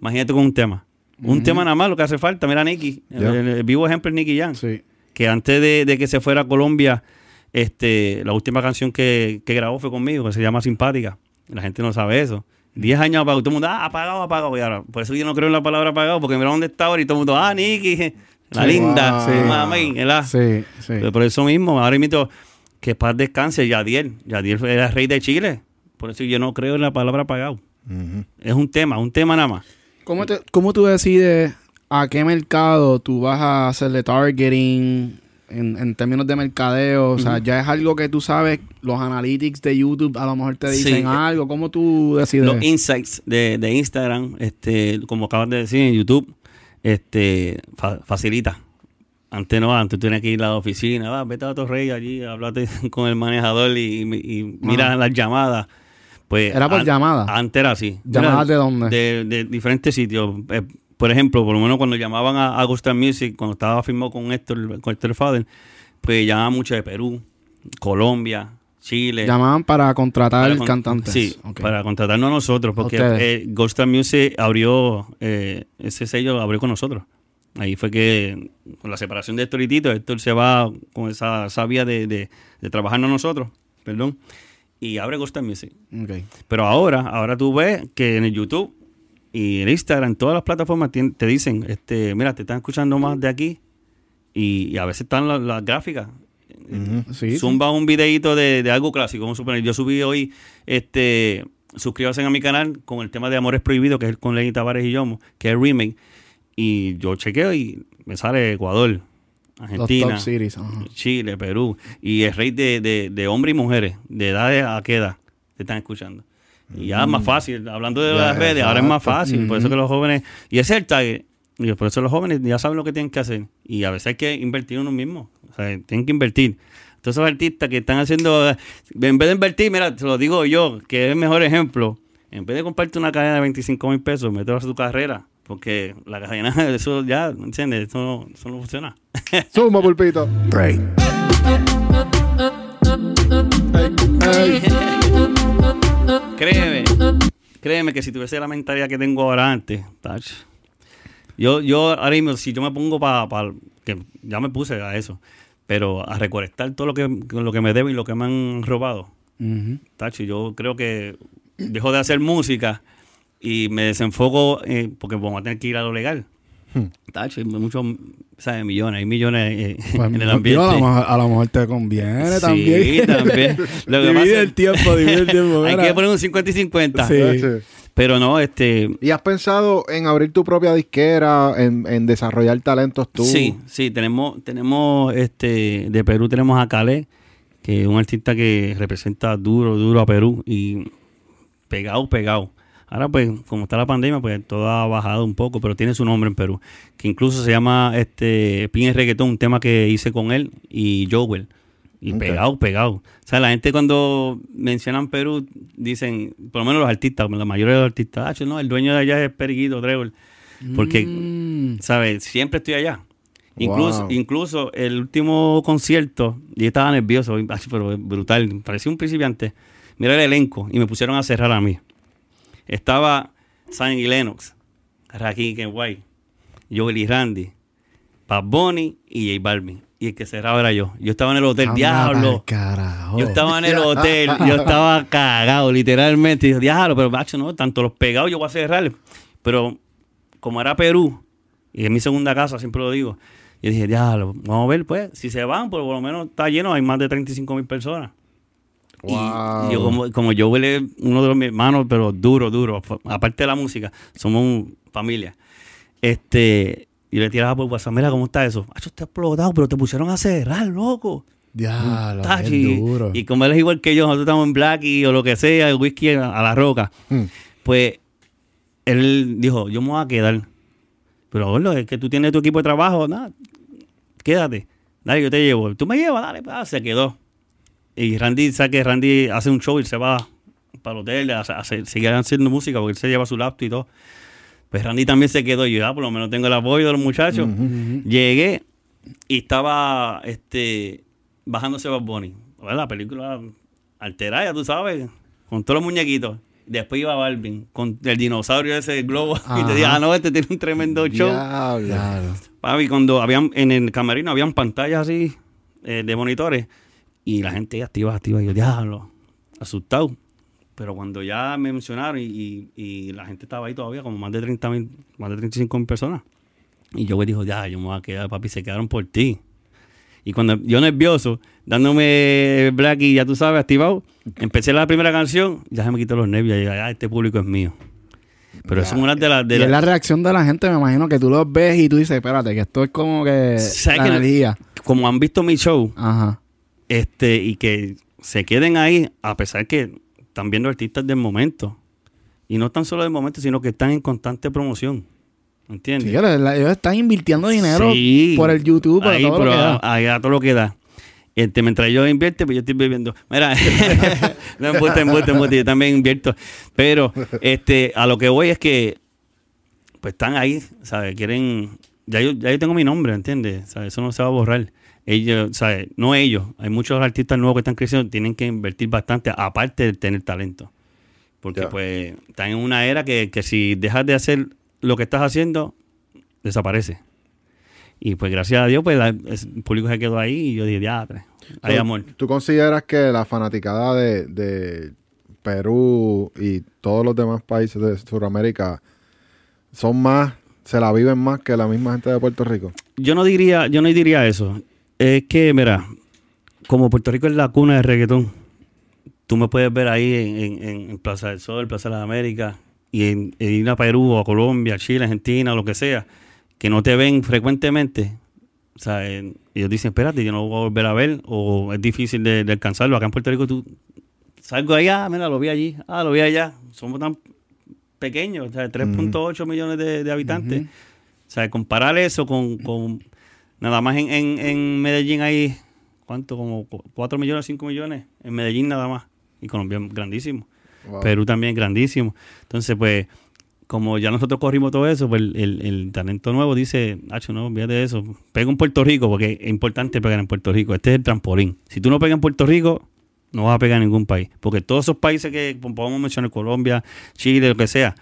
Imagínate con un tema. Un tema nada más lo que hace falta. Mira, Nicky. El, el vivo ejemplo es Nicky Jam. Sí. Que antes de, de que se fuera a Colombia, este, la última canción que, que grabó fue conmigo, que se llama Simpática. La gente no sabe eso. Diez años apagado. Todo el mundo, ah, apagado, apagado. Y ahora, por eso yo no creo en la palabra apagado, porque mira dónde está ahora y todo el mundo, ah, Nicky, la Sí. linda, Wow. sí. mami, ¿verdad? Sí, sí. Pero por eso mismo, ahora mismo, que paz descanse, Yadiel. Yadiel era rey de Chile. Por eso yo no creo en la palabra apagado. Ujú. Es un tema, un tema nada más. ¿Cómo, te- cómo tú decides a qué mercado tú vas a hacerle targeting en, en términos de mercadeo? O sea, ya es algo que tú sabes, los analytics de YouTube a lo mejor te Sí. dicen algo. ¿Cómo tú decides? Los insights de, de Instagram, este, como acabas de decir en YouTube, este, fa- facilita. Antes no, antes tú tenías que ir a la oficina, va, vete a Torrey allí, hablate con el manejador y, y mira las llamadas. Pues, Era por an- llamada. Antes era así. ¿Llamadas de dónde? De, de diferentes sitios. Eh, por ejemplo, por lo menos cuando llamaban a, a Gustav Music, cuando estaba firmado con Héctor, con Héctor Fader, pues llamaban mucho de Perú, Colombia, Chile. Llamaban para contratar Para con- cantantes. Sí, Ok. para contratarnos a nosotros, porque eh, Star Music abrió, eh, ese sello abrió con nosotros. Ahí fue que, con la separación de Héctor y Tito, Héctor se va con esa sabia de, de, de trabajarnos nosotros, perdón, y abre Star Music. Ok. Pero ahora, ahora tú ves que en el YouTube y en Instagram, todas las plataformas te dicen, este, mira, te están escuchando más de aquí, y, y a veces están las, las gráficas. Sí. Zumba un videito de, de algo clásico, vamos a suponer. Yo subí hoy, este, suscríbanse a mi canal con el tema de Amores Prohibidos, que es con Lenny Tavares y Yomo, que es remake. Y yo chequeo y me sale Ecuador, Los Argentina. Chile, Perú. Y el rey de, de, de hombres y mujeres, de edad a qué edad te están escuchando. Y ya es más fácil, hablando de Ya, las redes, ahora es más fácil. Por eso que los jóvenes, y ese es el target. Y por eso los jóvenes ya saben lo que tienen que hacer. Y a veces hay que invertir uno mismo. O sea, tienen que invertir. Todos esos artistas que están haciendo, en vez de invertir, mira, te lo digo yo, que es el mejor ejemplo. En vez de comprarte una cadena de 25 mil pesos, mételo a tu carrera. Porque la cadena, eso ya, ¿entiendes? Eso no, eso no funciona. Suma, pulpito. Break. Créeme, créeme que si tuviese la mentalidad que tengo ahora antes, tach, yo, yo ahora mismo, si yo me pongo para, que ya me puse a eso, pero a recolectar todo lo que, lo que me deben y lo que me han robado, Ujú. tacho, yo creo que dejo de hacer música y me desenfoco, eh, porque vamos a tener que ir a lo legal. Tacho, hay muchos, ¿sabes? Millones, hay millones eh, Pues, en el ambiente. a, lo mejor, a lo mejor te conviene Sí, también. también. Lo que divide pasa- el tiempo, divide el tiempo. Hay que poner un 50 y 50. Sí. Sí. Pero no, este... ¿Y has pensado en abrir tu propia disquera, en, en desarrollar talentos tú? Sí, sí, tenemos, tenemos, este, de Perú tenemos a Calé, que es un artista que representa duro, duro a Perú y pegado, pegado. Ahora, pues, como está la pandemia, pues todo ha bajado un poco, pero tiene su nombre en Perú, que incluso se llama este Pin Reggaetón, un tema que hice con él y Joel. Y pegado, pegado. O sea, la gente cuando mencionan Perú, dicen, por lo menos los artistas, la mayoría de los artistas, ah, no, el dueño de allá es Periquito, Trevor. Porque Mm. ¿sabes? Siempre estoy allá. Incluso, Wow. incluso el último concierto, yo estaba nervioso, ay, pero brutal, parecía un principiante. Mira el elenco y me pusieron a cerrar a mí. Estaba Sandy Lennox, Rakim Kenway, Joel y Randy, Bad Bunny y J Balvin. Y el que cerraba era yo. Yo estaba en el hotel, Anda diablo. carajo. Yo estaba en el hotel, yo estaba cagado, literalmente. Y yo, diablo, pero macho, no, tanto los pegados yo voy a cerrar. Pero como era Perú, y es mi segunda casa, siempre lo digo, yo dije, diablo, vamos a ver, pues, si se van, pues por lo menos está lleno, hay más de 35 mil personas. Y- Wow. Y, yo como, como yo huele uno de los mis hermanos, pero duro, duro, aparte de la música, somos un- familia. Este, y le tiraba por WhatsApp, mira cómo está eso. Acho, está explotado, pero te pusieron a cerrar, loco. Diablo, Tacho, qué y, duro. y como él es igual que yo, nosotros estamos en Blackie o lo que sea, el whisky a, a la roca, Hmm. pues él dijo, yo me voy a quedar. Pero bueno, es que tú tienes tu equipo de trabajo, nada, quédate. Dale, yo te llevo. Tú me llevas, dale, ah, se quedó. Y Randy, sabe que Randy hace un show y se va para el hotel a, a, seguir haciendo música porque él se lleva su laptop y todo. Pues Randy también se quedó yo, ah, por lo menos tengo el apoyo de los muchachos. Llegué y estaba este bajándose Bad Bunny. Bueno, La película alterada, tú sabes, con todos los muñequitos. Después iba Balvin con el dinosaurio ese globo. Y te dije, ah, no, este tiene un tremendo show. Diablo. Claro. Papi, cuando habían, en el camerino habían pantallas así eh, de monitores y la gente activa, activa. Y yo, diablo, asustado. Pero cuando ya me mencionaron y, y- y la gente estaba ahí todavía, como más de 30 mil, más de 35 mil personas. Y yo me dijo, ya, yo me voy a quedar, papi, se quedaron por ti. Y cuando yo nervioso, dándome Black y ya tú sabes, activado, empecé la primera canción, ya se me quitó los nervios. Y dije, ah, este público es mío. Pero eso es una de las... de y es la reacción de la gente, me imagino que tú los ves y tú dices, espérate, que esto es como que ¿Sabes la que- energía. como han visto mi show, Ajá. este y que se queden ahí a pesar que están viendo artistas del momento y no tan solo del momento sino que están en constante promoción ¿entiendes? Sí, ellos están invirtiendo dinero Sí. por el YouTube, por ahí, todo lo que da. ahí a todo lo que da este, mientras yo invierte, pues yo estoy viviendo. Mira, no embuste, embuste, embuste, yo también invierto. Pero este, a lo que voy es que pues están ahí, ¿sabes? Quieren, ya yo, ya yo tengo mi nombre, ¿entiendes? Eso no se va a borrar. Ellos, ¿sabes? No ellos, hay muchos artistas nuevos que están creciendo, tienen que invertir bastante, aparte de tener talento. Porque pues están en una era que, que si dejas de hacer lo que estás haciendo, desaparece. Y pues gracias a Dios, pues la- el público se quedó ahí y yo dije, ya, hay amor. ¿Tú consideras que la fanaticada de, de Perú y todos los demás países de Sudamérica son más, se la viven más que la misma gente de Puerto Rico? Yo no diría, yo no diría eso. Es que, mira, como Puerto Rico es la cuna de reggaetón, tú me puedes ver ahí en, en- en Plaza del Sol, Plaza de las Américas, y en, en ir a Perú, o a Colombia, Chile, Argentina, lo que sea, que no te ven frecuentemente. O sea, ellos dicen, espérate, yo no voy a volver a ver, o es difícil de, de alcanzarlo. Acá en Puerto Rico tú salgo allá, mira, lo vi allí, ah, lo vi allá. Somos tan pequeños, o sea, 3.8 millones de, de habitantes. O sea, comparar eso con, con nada más en, en, en Medellín hay, ¿cuánto? Como 4 millones, 5 millones en Medellín nada más. Y Colombia grandísimo. Wow. Perú también grandísimo. Entonces, pues, como ya nosotros corrimos todo eso, pues el, el- el talento nuevo dice, Nacho, no, olvídate de eso. Pega en Puerto Rico, porque es importante pegar en Puerto Rico. Este es el trampolín. Si tú no pegas en Puerto Rico, no vas a pegar en ningún país. Porque todos esos países que podemos mencionar, Colombia, Chile, lo que sea,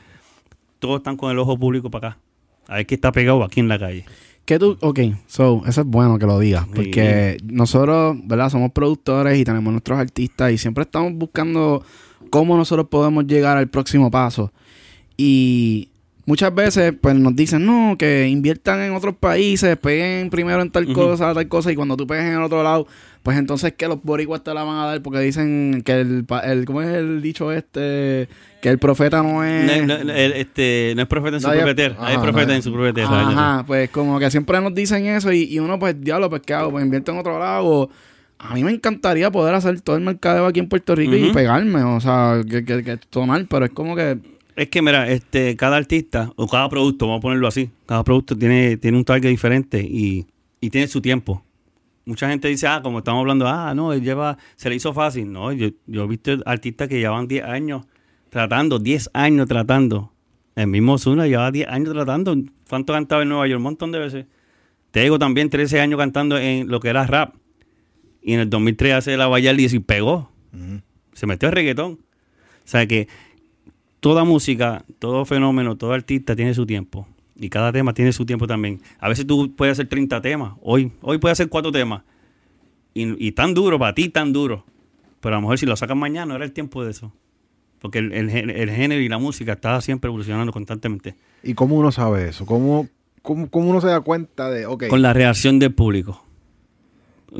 todos están con el ojo público para acá. A ver qué está pegado aquí en la calle. ¿Qué tú? Ok, so, eso es bueno que lo digas, porque nosotros, ¿verdad? Somos productores y tenemos nuestros artistas y siempre estamos buscando cómo nosotros podemos llegar al próximo paso. Y muchas veces pues nos dicen, no, que inviertan en otros países, peguen primero en tal cosa, tal cosa, y cuando tú pegues en el otro lado, pues entonces que los boricuas te la van a dar porque dicen que el, el ¿cómo es el dicho este? Que el profeta no es... No, no, el- este, no es profeta en su propia tierra. Hay profeta en su propia tierra. Ajá, pues como que siempre nos dicen eso y, y uno pues, diablo, pues ¿qué hago? Pues invierto en otro lado. o- A mí me encantaría poder hacer todo el mercadeo aquí en Puerto Rico y pegarme, o sea, que, que, que pero es como que... Es que, mira, este, cada artista o cada producto, vamos a ponerlo así, cada producto tiene, tiene un target diferente y, y tiene su tiempo. Mucha gente dice, ah, como estamos hablando, ah, no, él lleva, se le hizo fácil. No, yo, yo he visto artistas que llevan 10 años tratando, 10 años tratando. El mismo Zuna lleva 10 años tratando. ¿Cuánto cantaba en Nueva York? Un montón de veces. Te digo también 13 años cantando en lo que era rap. Y en el 2003 hace la Vallardi y pegó. Se metió el reggaetón. O sea que toda música, todo fenómeno, todo artista tiene su tiempo. Y cada tema tiene su tiempo también. A veces tú puedes hacer 30 temas. Hoy, hoy puedes hacer 4 temas. Y, y tan duro, para ti tan duro. Pero a lo mejor si lo sacan mañana, no era el tiempo de eso. Porque el, el gén- el género y la música está siempre evolucionando constantemente. ¿Y cómo uno sabe eso? ¿Cómo, cómo, cómo uno se da cuenta de, ok, Con la reacción del público.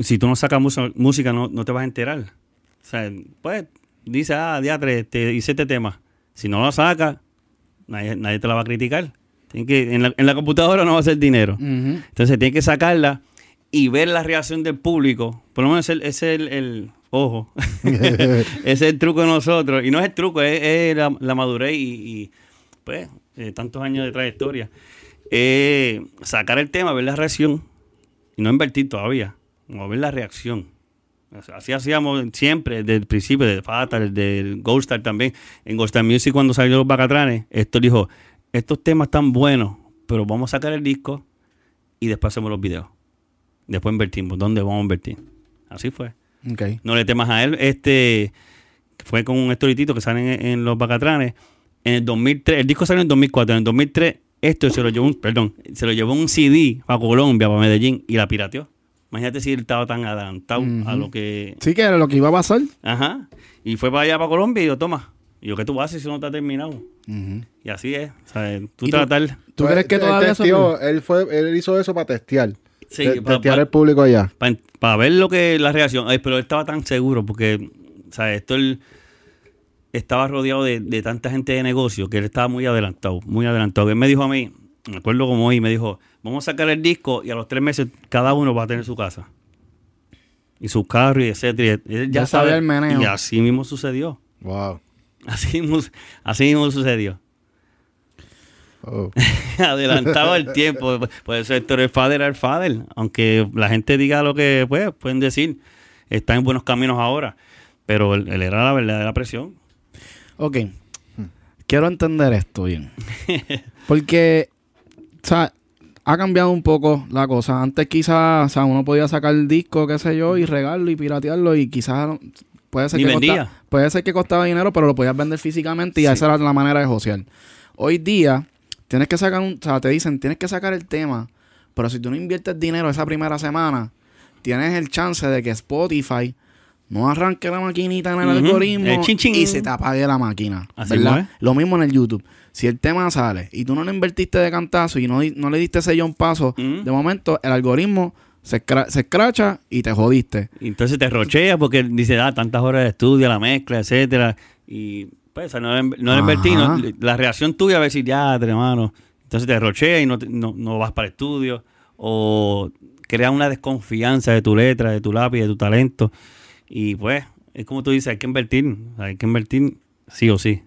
Si tú no sacas música, no, no te vas a enterar. O sea, pues, dice, ah, diatre, te hice este tema. Si no lo sacas, nadie, nadie te la va a criticar. Tiene que, en, la, en la computadora no va a ser dinero. Entonces tienes que sacarla y ver la reacción del público. Por lo menos ese es el, el- ojo. ese es el truco de nosotros. Y no es el truco, es, es la, la madurez y, y, pues eh, tantos años de trayectoria. Eh, sacar el tema, ver la reacción y no invertir todavía. No, ver la reacción. Así hacíamos siempre, desde el principio, de Fatal, del Ghost Star también. En Ghost Star Music, cuando salió los Bacatranes, esto dijo: Estos temas están buenos, pero vamos a sacar el disco y después hacemos los videos. Después invertimos. ¿Dónde vamos a invertir? Así fue. Ok. No le temas a él. Este fue con un historitito que sale en, en los Bacatranes. En el 2003, el disco salió en el 2004. En el 2003, esto se lo llevó un, perdón, se lo llevó un CD para Colombia, para Medellín, y la pirateó. Imagínate si él estaba tan adelantado a lo que. Sí, que era lo que iba a pasar. Ajá. Y fue para allá, para Colombia, y yo, toma. Y yo, ¿qué tú haces si no está terminado? Y así es. O sea, tú ¿Y tú- tratar. ¿Tú crees que Él todavía eso... testió- él, fue, él hizo eso para testear. Sí, Te- pa- testear el público allá. para ver lo que la reacción. Ay, pero él estaba tan seguro porque, o sea, esto él estaba rodeado de, de tanta gente de negocio que él estaba muy adelantado, muy adelantado. Él me dijo a mí, me acuerdo como hoy, me dijo, vamos a sacar el disco y a los tres meses cada uno va a tener su casa. Y su carro y etcétera. Y él ya, Ya sabe sabía el meneo. Y así mismo sucedió. Wow. Así mismo, así mismo sucedió. Oh. adelantado el tiempo. Por eso Héctor el Fader era el Fader. Aunque la gente diga lo que pues, pueden decir, está en buenos caminos ahora. Pero él, él era la verdadera presión. Ok. Quiero entender esto bien. Porque, o sea, ha cambiado un poco la cosa. Antes quizás, o sea, uno podía sacar el disco, qué sé yo, y regarlo y piratearlo y quizás puede ser, Ni que vendía. costa- puede ser que costaba dinero, pero lo podías vender físicamente y esa era la manera de josear. Hoy día, tienes que sacar un, o sea, te dicen, tienes que sacar el tema, pero si tú no inviertes dinero esa primera semana, tienes el chance de que Spotify no arranque la maquinita en el algoritmo El chin, chin. y se te apague la máquina. Así ¿verdad? es. Lo mismo en el YouTube. Si el tema sale y tú no lo invertiste de cantazo y no, no le diste ese un paso, de momento el algoritmo se, escra- se escracha y te jodiste. Y entonces te rochea porque dice, ah, tantas horas de estudio, la mezcla, etcétera Y pues, o sea, no, no invertí. No- la reacción tuya va a decir, ya, hermano. Entonces te rochea y no, te- no, no vas para el estudio. O crea una desconfianza de tu letra, de tu lápiz, de tu talento. Y pues, es como tú dices, hay que invertir. Hay que invertir sí o sí.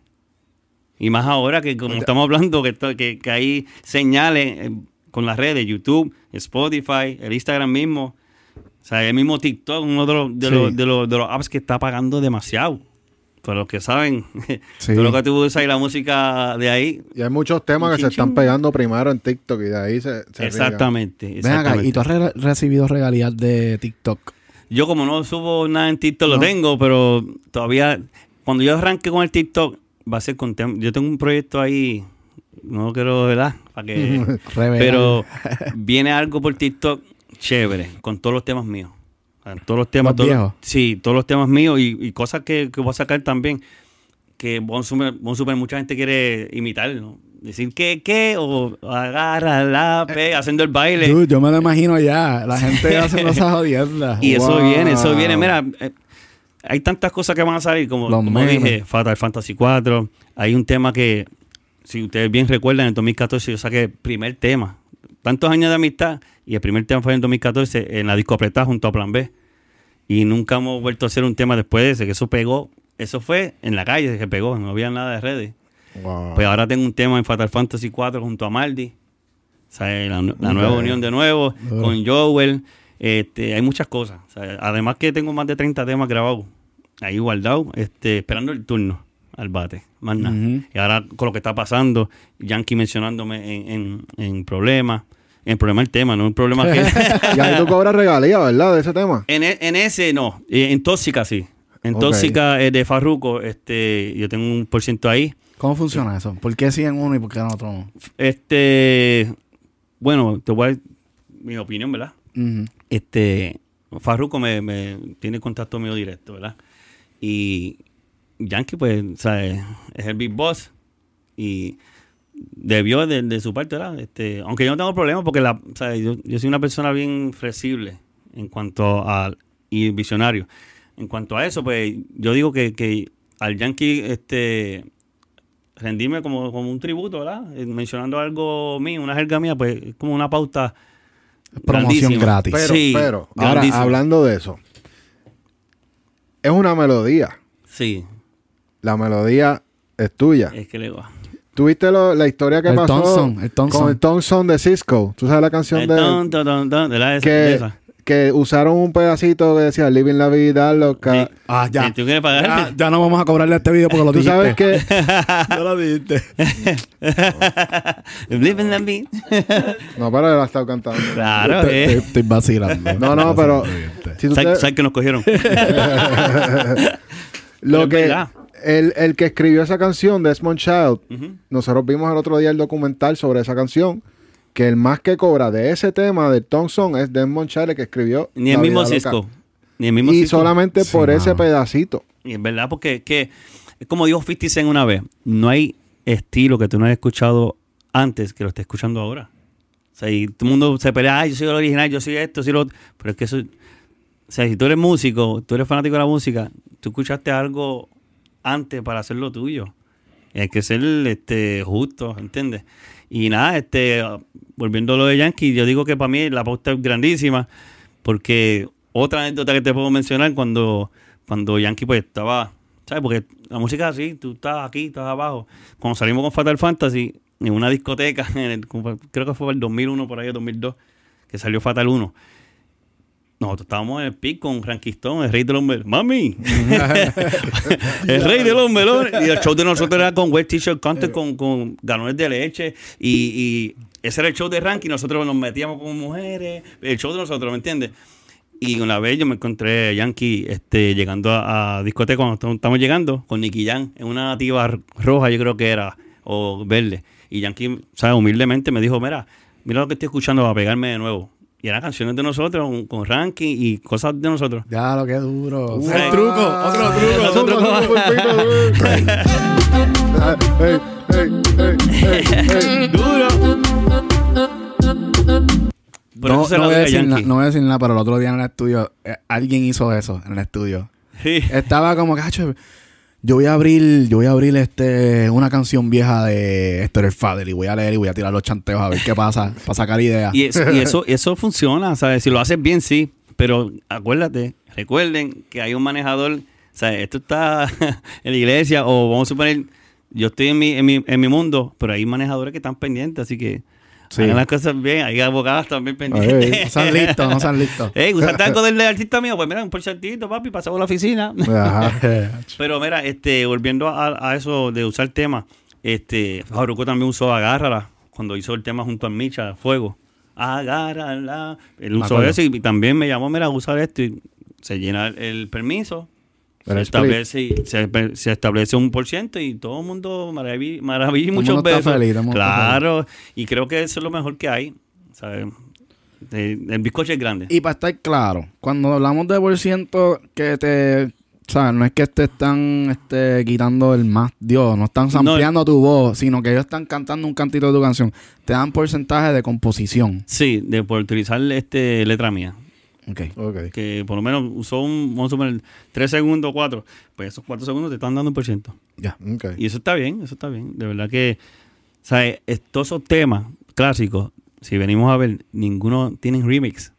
Y más ahora que como estamos hablando, que, que hay señales eh, con las redes, YouTube, Spotify, el Instagram mismo. O sea, el mismo TikTok, uno de los, de, Sí. los, de, los, de los apps que está pagando demasiado. Para los que saben, Sí. todo lo que tú usas y la música de ahí. Y hay muchos temas que Chin, se están pegando primero en TikTok y de ahí se, se. Exactamente. Ven acá, exactamente. y tú has re- recibido regalías de TikTok. Yo como no subo nada en TikTok, lo tengo, pero todavía, cuando yo arranque con el TikTok, va a ser con tem- Yo tengo un proyecto ahí, no quiero, ¿verdad? Para que... Pero viene algo por TikTok chévere, con todos los temas míos. Todos los temas, ¿Los todos- viejos? sí, todos los temas míos y, y cosas que, que voy a sacar también que Bon Super, Bon Super mucha gente quiere imitar, ¿no? decir que, qué, o agarra la pe, haciendo el baile. Dude, yo me lo imagino ya. La gente haciendo esas jodiendas. Y eso viene, eso viene. Mira, eh, hay tantas cosas que van a salir, como, como dije, Fatal Fantasy 4. Hay un tema que, si ustedes bien recuerdan, en el 2014 yo saqué el primer tema. Tantos años de amistad, y el primer tema fue en 2014 en la disco apretada junto a Plan B. Y nunca hemos vuelto a hacer un tema después de ese, que eso pegó. Eso fue en la calle que pegó, no había nada de redes. Wow. Pues ahora tengo un tema en Fatal Fantasy 4 junto a Maldi. O sea, la, la nueva unión de nuevo, con Joel. Este, hay muchas cosas. O sea, además que tengo más de 30 temas grabados ahí guardados, este, esperando el turno al bate. Más nada. Y ahora con lo que está pasando, Yankee mencionándome en, en, en problemas. En problema el tema, no el problema que... Y ahí tú cobras regalía, ¿verdad? De ese tema. En, e- en ese no, en Tóxica sí. En Ok. Tóxica eh, de Farruko, este, yo tengo un por ciento ahí. ¿Cómo funciona eso? ¿Por qué siguen uno y por qué en otro no? Este, bueno, te voy a dar mi opinión, ¿verdad? Este, Farruko me, me tiene contacto mío directo, ¿verdad? Y Yankee, pues, ¿sabes? Es el Big Boss y debió de, de su parte, ¿verdad? Este, aunque yo no tengo problema porque la, ¿sabes? Yo, yo soy una persona bien flexible en cuanto a y visionario. En cuanto a eso, pues yo digo que, que al Yankee este rendirme como, como un tributo, ¿verdad? Eh, Mencionando algo mío, una jerga mía, pues es como una pauta Promoción grandísima. gratis. Pero, Sí, pero, ahora, hablando de eso, es una melodía. Sí, La melodía es tuya. es que le va. ¿Tuviste lo- la historia que El pasó Thompson, el Thompson. con el Thompson de Cisco? ¿Tú sabes la canción El de ton, ton, ton, ton, de la de que, esa. que usaron un pedacito que decía Living la vida loca? Sí. Ah, ya. Si tú quieres pagar, Ya, ya no vamos a cobrarle este video porque lo Tú dijiste. sabes que Ya lo dijiste. Living the beat. no, pero él ha estado cantando. Claro, Te- te- eh. Estoy vacilando. No, no, pero si tú te- ¿Sabes sabes que nos cogieron? lo que verdad. El, el que escribió esa canción, Desmond Child, nosotros vimos el otro día el documental sobre esa canción, que el más que cobra de ese tema del Thompson es Desmond Child, el que escribió Ni el mismo. Cisco. Ni el mismo Y Cisco. solamente Sí, por ese pedacito. Y es verdad, porque que, es como dijo 50 Cent una vez, no hay estilo que tú no hayas escuchado antes que lo estés escuchando ahora. O sea, y todo el mundo se pelea, ay, yo soy el original, yo soy esto, soy lo otro. Pero es que eso, o sea, si tú eres músico, tú eres fanático de la música, tú escuchaste algo antes para hacerlo tuyo. Y hay que ser este, justo, ¿entiendes? Y nada, este, volviendo a lo de Yankee, yo digo que para mí la pauta es grandísima, porque otra anécdota que te puedo mencionar cuando, cuando Yankee pues estaba, ¿sabes? Porque la música es así, tú estás aquí, estás abajo. Cuando salimos con Fatal Fantasy, en una discoteca, en el- creo que fue el 2001 por ahí, o 2002, que salió Fatal 1. Nosotros estábamos en el pic con Franquistón, el rey de los melones. ¡Mami! el rey de los melones. Y el show de nosotros era con West T-shirt Contest, con, con galones de leche. Y, y ese era el show de ranking. Nosotros nos metíamos con mujeres. El show de nosotros, ¿me entiendes? Y una vez yo me encontré a Yankee este, llegando a, a discoteca cuando estamos- llegando con Nicky Jam en una nativa roja, yo creo que era, o verde. Y Yankee, ¿sabes? Humildemente me dijo: Mira, mira lo que estoy escuchando para pegarme de nuevo. Y eran canciones de nosotros, con, con ranking y cosas de nosotros. Ya, lo que duro. Wow. El truco, otro truco. Otro truco. ¡Duro! Por No, eso se no voy a doy a decir na- Yankee. no voy a decir nada, pero el otro día en el estudio, eh, alguien hizo eso en el estudio. Sí. Estaba como, cacho, yo voy a abrir, yo voy a abrir este una canción vieja de el Fader y voy a leer y voy a tirar los chanteos a ver qué pasa, para sacar ideas. Y, eso, y eso, eso funciona, ¿sabes? Si lo haces bien, sí. Pero acuérdate, recuerden que hay un manejador, ¿sabes? Esto está en la iglesia o vamos a suponer, yo estoy en mi, en mi, en mi mundo, pero hay manejadores que están pendientes, así que Sí. hagan las cosas bien. Hay abogados también No pendientes. sean listos, no sean listos. Ey, ¿usaste algo del artista mío? Pues mira, un porcentito, papi, pasamos a la oficina. Ajá. Pero mira, este, volviendo a, a eso de usar temas, este, Faruco también usó Agárrala cuando hizo el tema junto a Micha, Fuego. Agárrala. Él usó eso y también me llamó, mira, usar esto y se llena el, el permiso. El Se establece, y- se, se establece un por ciento y todo el mundo maravilla, maravilla Todo el muchos besos. feliz, el claro, y creo que eso es lo mejor que hay. ¿sabes? De- el bizcocho es grande. Y para estar claro, cuando hablamos de por ciento que te, O sea, no es que te están este, quitando el más Dios, no están sampleando tu voz, sino que ellos están cantando un cantito de tu canción. Te dan porcentaje de composición. Sí, de por utilizar este letra mía. Ok. Ok. Que por lo menos usó un, vamos a suponer, 3 segundos, 4. Pues esos 4 segundos te están dando un por ciento. Ya. Ok. Y eso está bien, eso está bien. De verdad que, o sea, es- todos esos temas clásicos, si venimos a ver, ninguno tienen remix.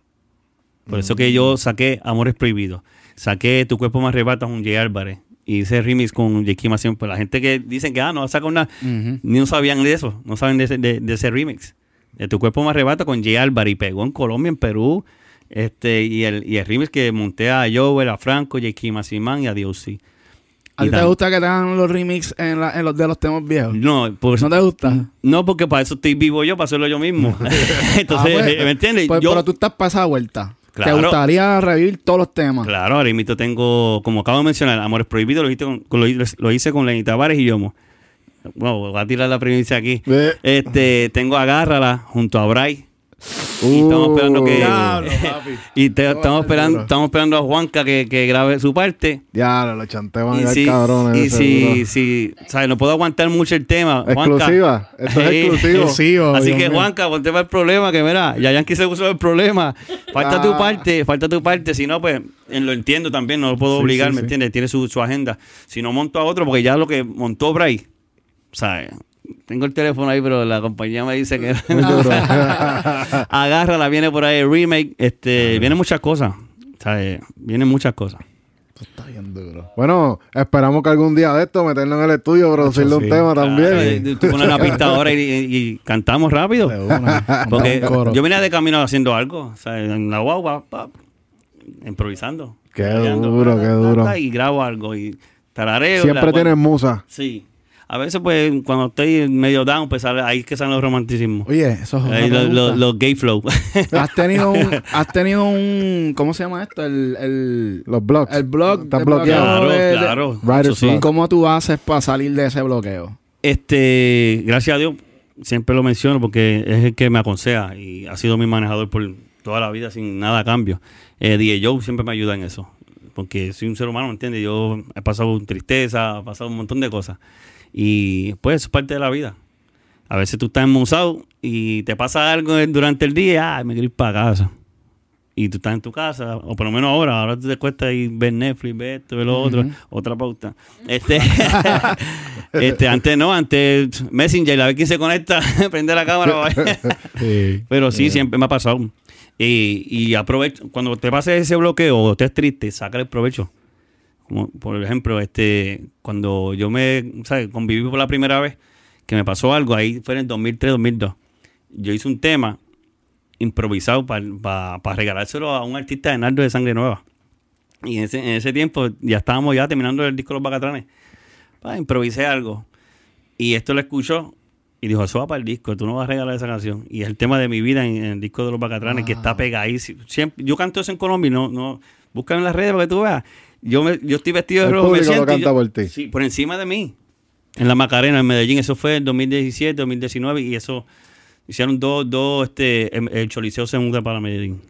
Por eso que yo saqué Amores Prohibidos. Saqué Tu Cuerpo Me Arrebata con Jay Álvarez. Y hice remix con Jake Mación. Pues la gente que dicen que, ah, no, saca una... Ni no sabían de eso, no saben de ese, de, de ese remix. De Tu Cuerpo Me Arrebata con Jay Álvarez. Y pegó en Colombia, en Perú. Este, y, el, y el remix que monté a Joel, a Franco, Jake Massimán y a D.O.C. ¿A ti te gusta que te hagan los remix en, la- en los de los temas viejos? No, por ¿No te gusta? No, porque para eso estoy vivo yo, para hacerlo yo mismo. Entonces, Ah, pues, ¿me entiendes? Pues, yo, pero tú estás para esa vuelta. Claro. Te gustaría revivir todos los temas. Claro, ahora mismo tengo, como acabo de mencionar, Amores Prohibidos, lo hice con, con- lo, lo hice con Lenny Tavares y Yomo. Wow, voy a tirar la primicia aquí. Este, tengo Agárrala junto a Bray. Y estamos esperando que. Diablo, papi. y te- estamos, esperando, estamos esperando a Juanca que, que grabe su parte. Chanteos van a Y si, cabrones. y si, ¿sabes? No puedo aguantar mucho el tema. Juanca. Exclusiva. Esto es exclusivo. Exclusivo, Así Dios que mío. Juanca, ponte para el problema, que mira, ya Yankee se puso el problema. Falta tu Ah. parte, falta tu parte. Si no, pues en- lo entiendo también, no lo puedo Sí, obligar, sí, ¿me sí. entiendes? Tiene su, su agenda. Si no monto a otro, porque ya lo que montó Bray, ¿sabes? Tengo el teléfono ahí, pero la compañía me dice que Muy duro. agárrala, viene por ahí el remake, este, vienen muchas cosas, ¿sabes? Vienen muchas cosas. Está bien duro. bueno, esperamos que algún día de esto meternos en el estudio, producirle un sí. tema también. Eh, tú pones la pista ahora y, y- y cantamos rápido. Una. Porque yo venía de camino haciendo algo, o sea, en la guagua, pap, improvisando. Qué duro, qué duro. Y grabo algo y tarareo. Siempre tienes musa. Sí. A veces, pues, cuando estoy medio down, pues sale- ahí es que salen los romanticismos. Oye, eso es Ahí los, los gay flow. ¿Has tenido un, has tenido un, ¿cómo se llama esto? El, el, Los blogs. el blog. Están el bloqueados. claro, de- claro. Sí. ¿Cómo tú haces para salir de ese bloqueo? Este, gracias a Dios, siempre lo menciono porque es el que me aconseja y ha sido mi manejador por toda la vida sin nada a cambio. Eh, DJ Joe siempre me ayuda en eso, porque soy un ser humano, ¿me entiendes? Yo he pasado tristeza, he pasado un montón de cosas y pues es parte de la vida. A veces tú estás enmusado y te pasa algo durante el día, ah, me quiero ir para casa. Y tú estás en tu casa, o por lo menos ahora, ahora te cuesta ir ver Netflix, ver esto, ver lo otro, otra pauta. Este, este, antes no, antes Messenger, a ver quién se conecta, prende la cámara. Sí. Pero sí, siempre me ha pasado. Y, y aprovecho, cuando te pase ese bloqueo o estés triste, saca el provecho. Como, por ejemplo, este, cuando yo me, ¿sabes? Conviví por la primera vez, que me pasó algo, ahí fue en el 2003, 2002. Yo hice un tema improvisado para regalárselo a un artista de Nardo de Sangre Nueva. Y en ese, en ese tiempo ya estábamos ya terminando el disco Los Bacatranes. Pa, improvisé algo. Y esto lo escuchó y dijo, eso va para el disco, tú no vas a regalar esa canción. Y es el tema de mi vida en, en el disco de Los Bacatranes, que está pegadísimo. Siempre, yo canto eso en Colombia no, no, búscame en las redes para que tú veas. Yo, me, yo estoy vestido de El rojo. me lo canta yo- por ti. Sí, por encima de mí. En la Macarena, en Medellín. Eso fue en 2017, 2019 y eso hicieron dos, dos, este, em- el Choliseo se muda para Medellín.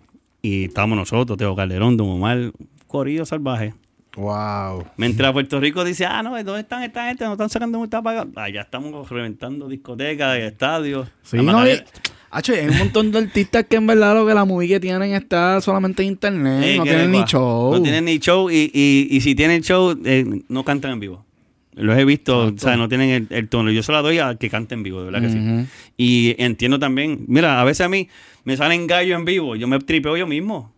Y estábamos nosotros, Teo Calderón, Don Omar, Corillo Salvaje. Wow. Mientras Puerto Rico dice, ah, no, ¿dónde están esta gente? No están sacando mucha paga. Allá estamos reventando discotecas, estadios. Sí, no, y, Macarena- Hacho, hay un montón de artistas que en verdad lo que la movie que tienen está solamente en internet, no tienen ni show. No tienen ni show y, y, y si tienen show, eh, no cantan en vivo. Los he visto, o sea, no tienen el, el tono. Yo se la doy a que cante en vivo, de verdad que sí. Y entiendo también, mira, a veces a mí me salen gallos en vivo, yo me tripeo yo mismo,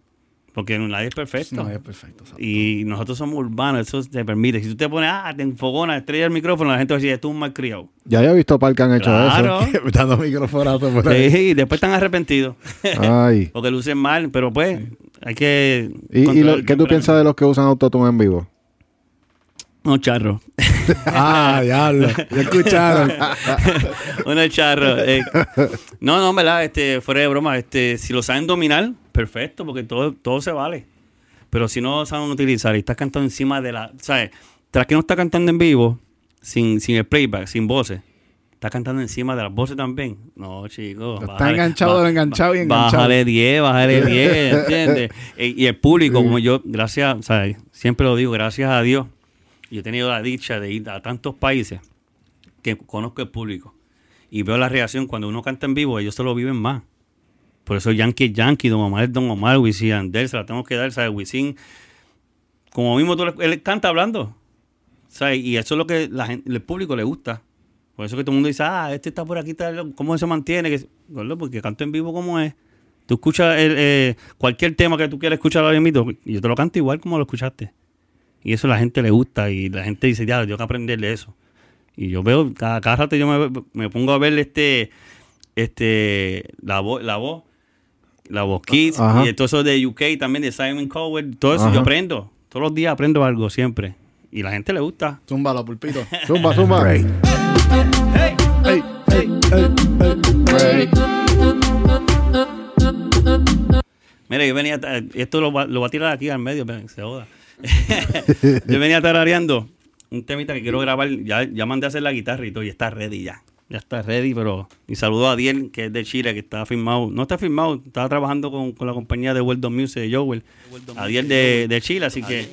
porque nadie es perfecto. No, es perfecto. exacto. Y nosotros somos urbanos, eso te permite. Si tú te pones, ah, te enfogona, estrella el micrófono, la gente va a decir, tú un mal criado. Ya yo he visto par que han hecho Claro. Dando microfonazos por ahí. Sí, y después están arrepentidos. eso. Ay. porque lucen mal, pero pues, hay que. ¿Y, y lo, qué tú piensas de los que usan autotune en vivo? No, charro. Ah, diablo. Ya escucharon. Uno charro. eh. no, no, verdad, este, fuera de broma, este, si lo saben dominar, perfecto, porque todo, todo se vale. Pero si no lo saben utilizar y estás cantando encima de la. ¿Sabes? Tras que no está cantando en vivo, sin, sin el playback, sin voces, Está cantando encima de las voces también. No, chicos. Está enganchado, enganchado y enganchado. Bájale 10, bájale 10, ¿entiendes? y, y el público, como yo, gracias, sea, siempre lo digo, gracias a Dios, yo he tenido la dicha de ir a tantos países que conozco el público y veo la reacción cuando uno canta en vivo, ellos se lo viven más. Por eso Yankee Yankee, Don Omar es Don Omar, Wisin Andel, se la tengo que dar, ¿sabes? Wisin, como mismo tú, él canta hablando, ¿sabes? Y eso es lo que el público le gusta. Por eso que todo el mundo dice, ah, este está por aquí, ¿cómo se mantiene? Porque canto en vivo como es. Tú escuchas eh, cualquier tema que tú quieras escuchar ahora mismo, yo te lo canto igual como lo escuchaste. Y eso a la gente le gusta y la gente dice, ya, yo tengo que aprenderle eso. Y yo veo, cada, cada rato yo me, me pongo a ver este, este, la voz, la voz, la voz Kids, Ajá. y todo eso de UK también, de Simon Cowell, todo eso Ajá. yo aprendo. Todos los días aprendo algo siempre. Y la gente le gusta. Zúmbalo, pulpito. Zumba, zumba. Ey, ey, ey, ey, ey. Mira, yo venía, esto lo, va- lo voy a tirar aquí al medio, se joda. yo venía tarareando un temita que quiero grabar, ya, ya mandé a hacer la guitarra y todo, y está ready ya. Ya está ready, pero... Y saludo a Diel, que es de Chile, que está firmado. No está firmado, estaba trabajando con, con la compañía de World of Music de Joel. A Diel de, de Chile, así que...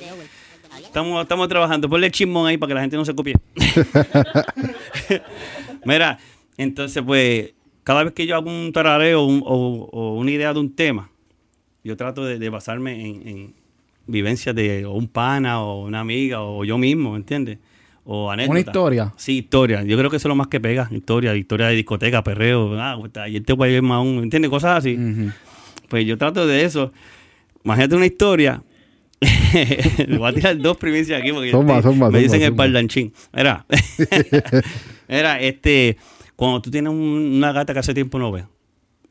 Estamos, estamos trabajando. Ponle el chismón ahí para que la gente no se copie. Mira, entonces pues, cada vez que yo hago un tarareo un- o, o una idea de un tema, yo trato de, de basarme en, en vivencias de o un pana o una amiga o yo mismo, ¿entiendes? O anécdota. historia? Sí, historia. Yo creo que eso es lo más que pega. Historia, historia de discoteca, perreo. Ah, ayer te voy a ir más un, ¿entiendes? Cosas así. Pues yo trato de eso. Imagínate una historia. Voy a tirar dos primicias aquí porque este, me dicen el parlanchín. Era, era este, cuando tú tienes un- una gata que hace tiempo no ves.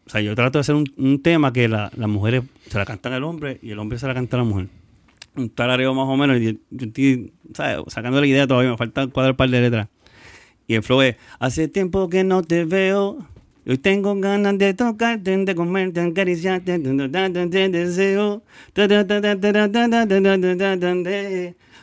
O sea, yo trato de hacer un, un tema que la- las mujeres se la cantan al hombre y el hombre se la canta a la mujer un tarareo más o menos. Y yo estoy, ¿sabes? Sacando la idea todavía, me falta cuadrar un par de letras. Y el flow es, hace tiempo que no te veo, hoy tengo ganas de tocarte, de comerte, de acariciarte, de deseo.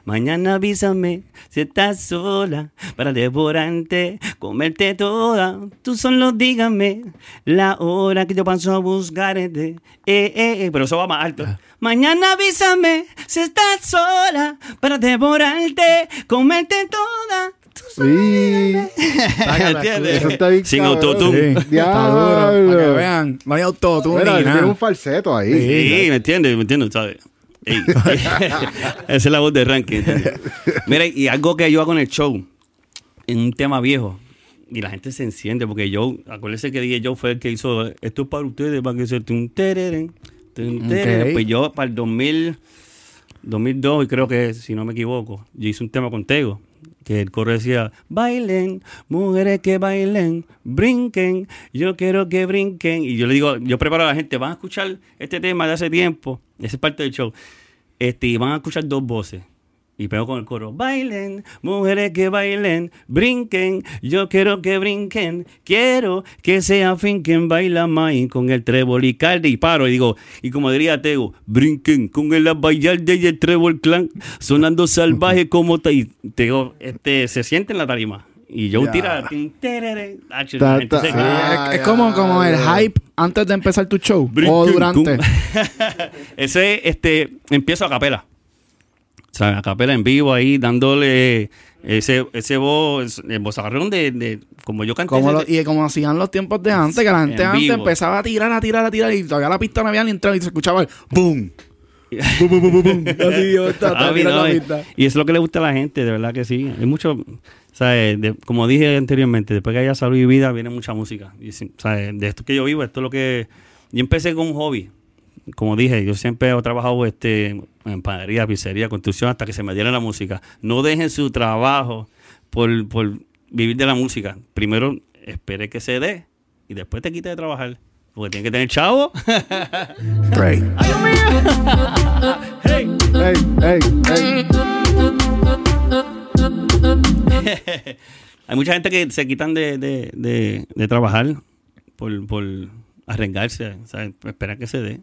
Mañana avísame si estás sola para devorarte, comerte toda. Tú solo dígame la hora que yo paso a buscarte. Eh, eh. Pero eso va más alto. Mañana avísame si estás sola para devorarte, comerte toda. Sí. ¿Entiendes? Eso está bien Sin cabrón. autotune. Sí. Para que vean, no hay autotune Mira, ni tiene un falseto ahí. Sí, ¿me entiendes? ¿Me entiendes? ¿Sabes? Ey. Esa es la voz de ranking. ¿entiendes? Mira, y algo que yo hago en el show, en un tema viejo, y la gente se enciende, porque yo, acuérdense que DJ Joe fue el que hizo esto es para ustedes, para que se tun, tereren, tun, tereren". Ok. Pues yo, para el 2000, 2002, y creo que, si no me equivoco, yo hice un tema con Tego, que el coro decía, bailen, mujeres que bailen, brinquen, yo quiero que brinquen. Y yo le digo, yo preparo a la gente, van a escuchar este tema de hace tiempo, esa es parte del show, este, y van a escuchar dos voces. Y pego con el coro, bailen, mujeres que bailen, brinquen, yo quiero que brinquen, quiero que sea fin quien baila más con el trébol y calde y paro y digo, y como diría Tego, brinquen con el abayalde y el trébol clan, sonando salvaje como ta-". y Tego, este, se siente en la tarima. Y yo Ya. tira, terere, Ta, ta, se. Ah, es, como, como el hype antes de empezar tu show o durante. Ese, este, empiezo a capela. O sea, a capela en vivo ahí, dándole ese, ese voz, el vozarrón de, de como yo canté. Como ese- lo- y como hacían los tiempos de antes, que la gente En antes vivo. empezaba a tirar, a tirar, a tirar, y todavía la pista no había ni entrado y se escuchaba el boom. Así Ah, la y, pista. y eso es lo que le gusta a la gente, de verdad que sí. Hay mucho, ¿sabes? De- como dije anteriormente, después que haya salud y vida, viene mucha música. Y, ¿sabes? De esto que yo vivo, esto es lo que... Yo empecé con un hobby. Como dije, yo siempre he trabajado este, en panadería, pizzería, construcción, hasta que se me diera la música. No dejen su trabajo por, por vivir de la música. Primero, espere que se dé y después te quite de trabajar. Porque tiene que tener chavo. Right. hey. Hay mucha gente que se quitan de, de, de, de trabajar por, por arriesgarse, ¿sabes? Esperar que se dé.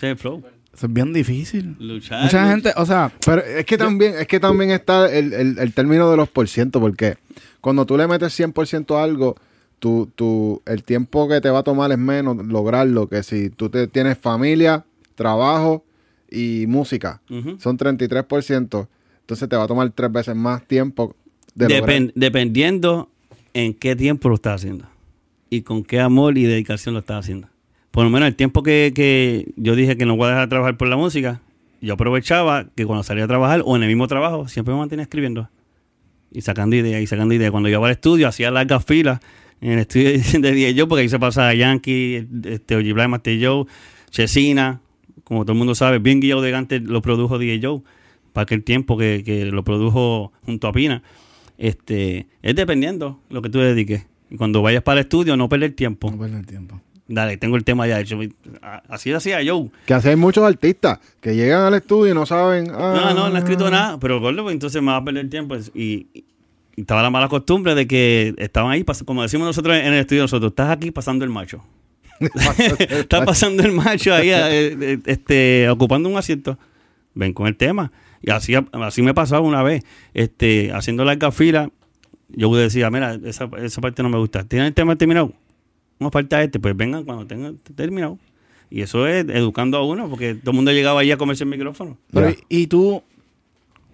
El flow. Eso es bien difícil. Luchar. Mucha gente, o sea, Pero es que también, es que también está el, el- el término de los por ciento, porque cuando tú le metes 100% a algo, tu, tu, el tiempo que te va a tomar es menos lograrlo que si tú te, tienes familia, trabajo y música. Ujú. Son 33%. Entonces te va a tomar tres veces más tiempo de dependiendo en qué tiempo lo estás haciendo y con qué amor y dedicación lo estás haciendo. Por lo menos el tiempo que, que yo dije que no voy a dejar de trabajar por la música, yo aprovechaba que cuando salía a trabajar o en el mismo trabajo, siempre me mantenía escribiendo y sacando ideas y sacando ideas. Cuando iba al estudio, hacía largas filas en el estudio de DJ porque ahí se pasaba Yankee, este, Oji Black, Master Joe, Chesina, como todo el mundo sabe, bien Guillaume de Gante lo produjo DJ Joe, para aquel tiempo que, que lo produjo junto a Pina. Este, es dependiendo lo que tú dediques. Y cuando vayas para el estudio, no perder tiempo. no pierdas el tiempo. Dale, tengo el tema ya hecho. Así hacía Joe. Que así hay muchos artistas que llegan al estudio y no saben. ah, No, no, no he escrito nada, pero gordo, pues, entonces me va a perder tiempo. Y, y estaba la mala costumbre de que estaban ahí, como decimos nosotros en el estudio, nosotros, estás aquí pasando el macho. Estás pasando el macho ahí, eh, eh, este, ocupando un asiento. Ven con el tema. Y así, así me pasaba una vez, este, haciendo larga fila. Yo decía, mira, esa, esa parte no me gusta. ¿Tienen el tema terminado? No falta este, pues vengan cuando tengan terminado. Y eso es educando a uno, porque todo el mundo llegaba ahí a comerse el micrófono. Pero, y tú,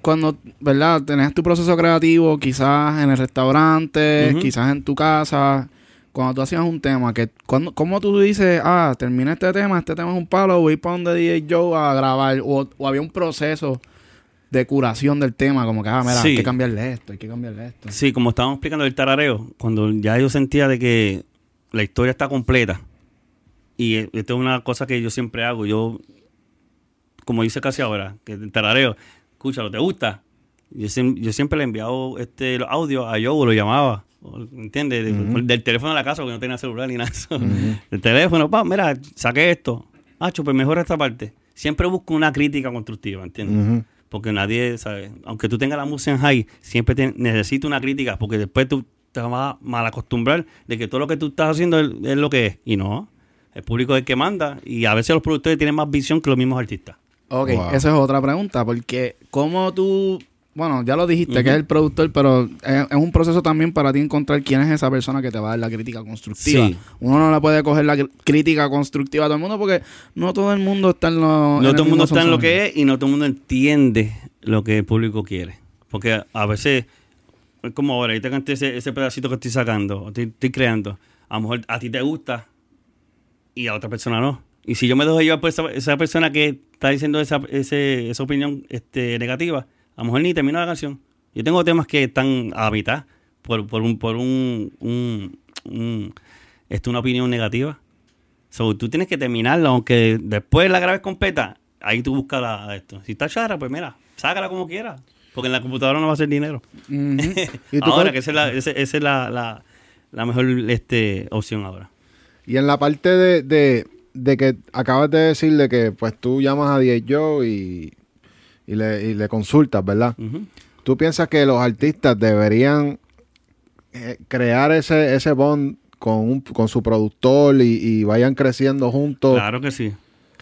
cuando, ¿verdad? Tenías tu proceso creativo, quizás en el restaurante, quizás en tu casa, cuando tú hacías un tema, que cuando, ¿cómo tú dices, ah, terminé este tema, este tema es un palo, voy para donde DJ Joe a grabar? O, o había un proceso de curación del tema, como que, ah, mira, Sí. hay que cambiarle esto, hay que cambiarle esto. Sí, como estábamos explicando el tarareo, cuando ya yo sentía de que la historia está completa, y eh, esto es una cosa que yo siempre hago, yo, como dice casi ahora, que el tarareo, escúchalo, ¿te gusta? Yo, yo siempre le he enviado este, los audios a Joe, lo llamaba, ¿entiendes? De- Del teléfono de la casa, porque no tenía celular ni nada de eso. Del teléfono, pa, mira, saqué esto. Hacho, pues mejora esta parte. Siempre busco una crítica constructiva, ¿entiendes? Porque nadie, ¿sabes? Aunque tú tengas la música en high, siempre te, necesita una crítica, porque después tú te vas a mal acostumbrar de que todo lo que tú estás haciendo es, es lo que es. Y no, el público es el que manda, y a veces los productores tienen más visión que los mismos artistas. Ok, Wow. esa es otra pregunta, porque ¿cómo tú, bueno, ya lo dijiste, que es el productor, pero es, es un proceso también para ti encontrar quién es esa persona que te va a dar la crítica constructiva. Sí. Uno no le puede coger la cr- crítica constructiva a todo el mundo porque no todo el mundo está en lo... No todo el mundo está en lo que es y no todo el mundo entiende lo que el público quiere. Porque a veces, es como ahora, ahorita canté ese, ese pedacito que estoy sacando, estoy, estoy creando. A lo mejor a ti te gusta y a otra persona no. Y si yo me dejo llevar por esa, esa persona que está diciendo esa, ese- esa opinión este, negativa, a lo mejor ni termino la canción. Yo tengo temas que están a mitad por, por un, por un, un- este, una opinión negativa. So, tú tienes que terminarla, aunque después la grabes completa, ahí tú buscas la, esto. Si está chara, pues mira, sácala como quieras. Porque en la computadora no va a ser dinero. ¿Y tú ahora, que esa es la, esa, esa es la, la, la mejor este, opción ahora. Y en la parte de, de, de que acabas de decirle que pues tú llamas a DJ Joe y, y, le, y le consultas, ¿verdad? Ujú. ¿Tú piensas que los artistas deberían eh, crear ese, ese bond con, un- con su productor y, y vayan creciendo juntos? Claro que sí.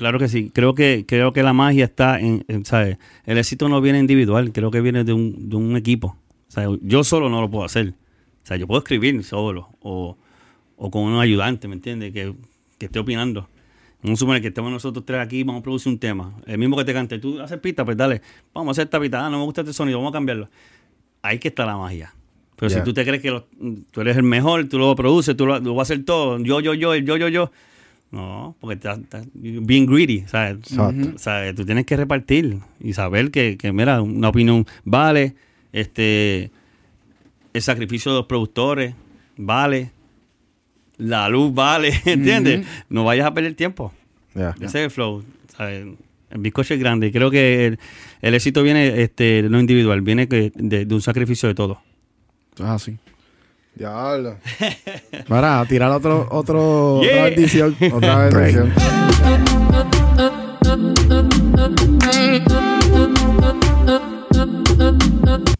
Claro que sí. Creo que, creo que la magia está en, en, ¿sabes? El éxito no viene individual, creo que viene de un, de un equipo. O sea, yo solo no lo puedo hacer. O sea, yo puedo escribir solo o, o con un ayudante, ¿me entiendes? Que, que esté opinando. Vamos a suponer que estemos nosotros tres aquí, vamos a producir un tema. El mismo que te cante. Tú haces pista, pues dale. Vamos a hacer esta pista. Ah, no me gusta este sonido, vamos a cambiarlo. Ahí que está la magia. Pero si tú te crees que lo- tú eres el mejor, tú lo produces, tú lo, lo vas a hacer todo. Yo, yo, yo, el yo, yo, yo. No, porque estás estás being greedy, ¿sabes? Exacto. Tú tienes que repartir y saber que, que, mira, una opinión vale, este, el sacrificio de los productores vale, la luz vale, ¿entiendes? No vayas a perder tiempo. Ya. Ese es el flow. ¿sabes? El bizcocho es grande y creo que el, el éxito viene este, no individual, viene de, de un sacrificio de todo. Es así. Diablo. Para tirar otro, otro, Yeah. otra bendición. Otra bendición.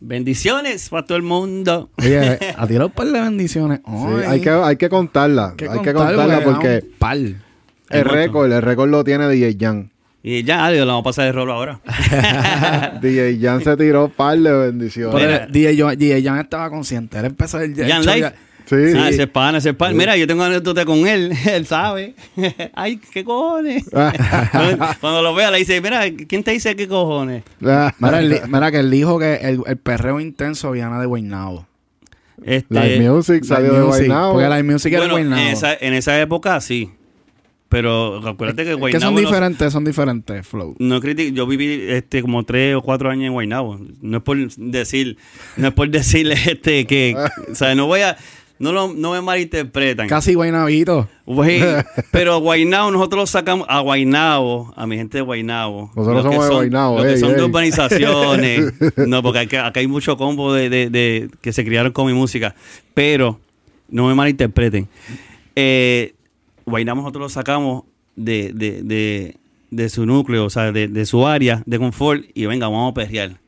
Bendiciones para todo el mundo. Oye, a tirar un par de bendiciones. Sí, Ay, hay, que, hay que contarla. que hay que contar, contarla porque un par. el récord, el récord lo tiene DJ Jan. Y ya, adiós, lo vamos a pasar de rolo ahora. DJ Jan se tiró par de bendiciones. Pero. DJ, Jan- DJ Jan estaba consciente. Él empezó el, el Jan Live. ya- Sí. Ah, ese es pana, ese es pana. Mira, yo tengo anécdota con él. Él sabe. Ay, qué cojones. Cuando, cuando lo vea, le dice, mira, ¿quién te dice qué cojones? Mira, mira que él dijo que el, el perreo intenso viene de Guaynabo. Este, Live Music salió de Live Guaynabo. Porque la music era de bueno, en Guaynabo. esa, en esa época sí. Pero acuérdate que Es que Guaynabo... son diferentes, son diferentes, Flow. No criti- yo viví este como tres o cuatro años en Guaynabo. No es por decir, no es por decirle este que, o sea, no voy a, no lo, no me malinterpretan. Casi Guaynabito. Güey, pero Guaynabo nosotros lo sacamos a Guaynabo, a mi gente de Guaynabo. Nosotros Los que somos de son- Guaynabo, Los que ey, son de urbanizaciones. no, porque acá, acá hay mucho combo de, de- de- que se criaron con mi música. Pero, no me malinterpreten. Eh, Guaynabo nosotros lo sacamos de, de, de, de su núcleo, o sea, de, de su área de confort y venga, vamos a perrear.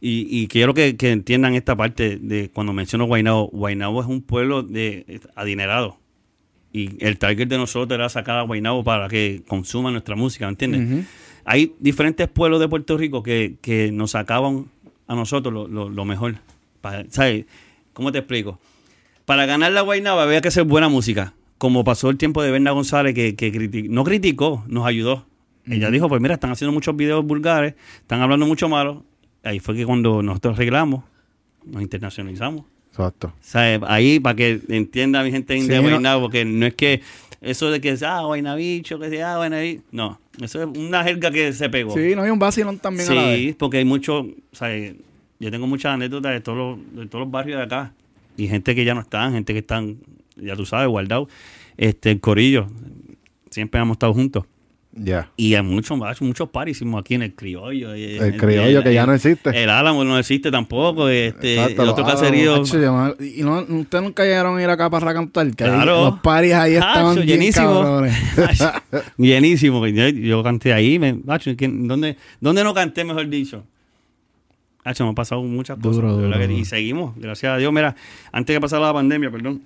Y, y quiero que, que entiendan esta parte de cuando menciono Guaynabo. Guaynabo es un pueblo de adinerado. Y el target de nosotros era sacar a Guaynabo para que consuman nuestra música, ¿me entiendes? Hay diferentes pueblos de Puerto Rico que, que nos sacaban a nosotros lo, lo- lo mejor. ¿Sabes? ¿Cómo te explico? Para ganar la Guaynaba había que hacer buena música. Como pasó el tiempo de Berna González, que, que criti- no criticó, nos ayudó. Ella dijo, pues mira, están haciendo muchos videos vulgares, están hablando mucho malo. Ahí fue que cuando nosotros arreglamos, nos internacionalizamos. Exacto. ¿Sabes? Ahí para que entienda mi gente Sí, no- Guaynabo, porque no es que eso de que ah, Guaynabicho, que sea ah, Guaynabicho. No, eso es una jerga que se pegó. Sí, no hay un vacilón también a la vez. Sí, porque hay mucho, o sea, yo tengo muchas anécdotas de todos los, de todos los barrios de acá y gente que ya no están, gente que están, ya tú sabes, guardados. Este, el corillo, siempre hemos estado juntos. Ya. Y hay muchos, muchos paris hicimos aquí en el criollo. y- El criollo que ya no existe. El Álamo no existe tampoco. Este, Exacto, el otro caserío. Y no, ustedes nunca llegaron a ir acá para cantar. Que ahí Claro. los paris ahí estaban Hacho, bien llenísimo. Yo, yo canté ahí. Me, hacho, ¿quién- ¿dónde, ¿Dónde no canté, mejor dicho? Hacho, me han pasado muchas cosas. Duro, de verdad duro, que- y seguimos, gracias a Dios. Mira, antes que pasara la pandemia, perdón,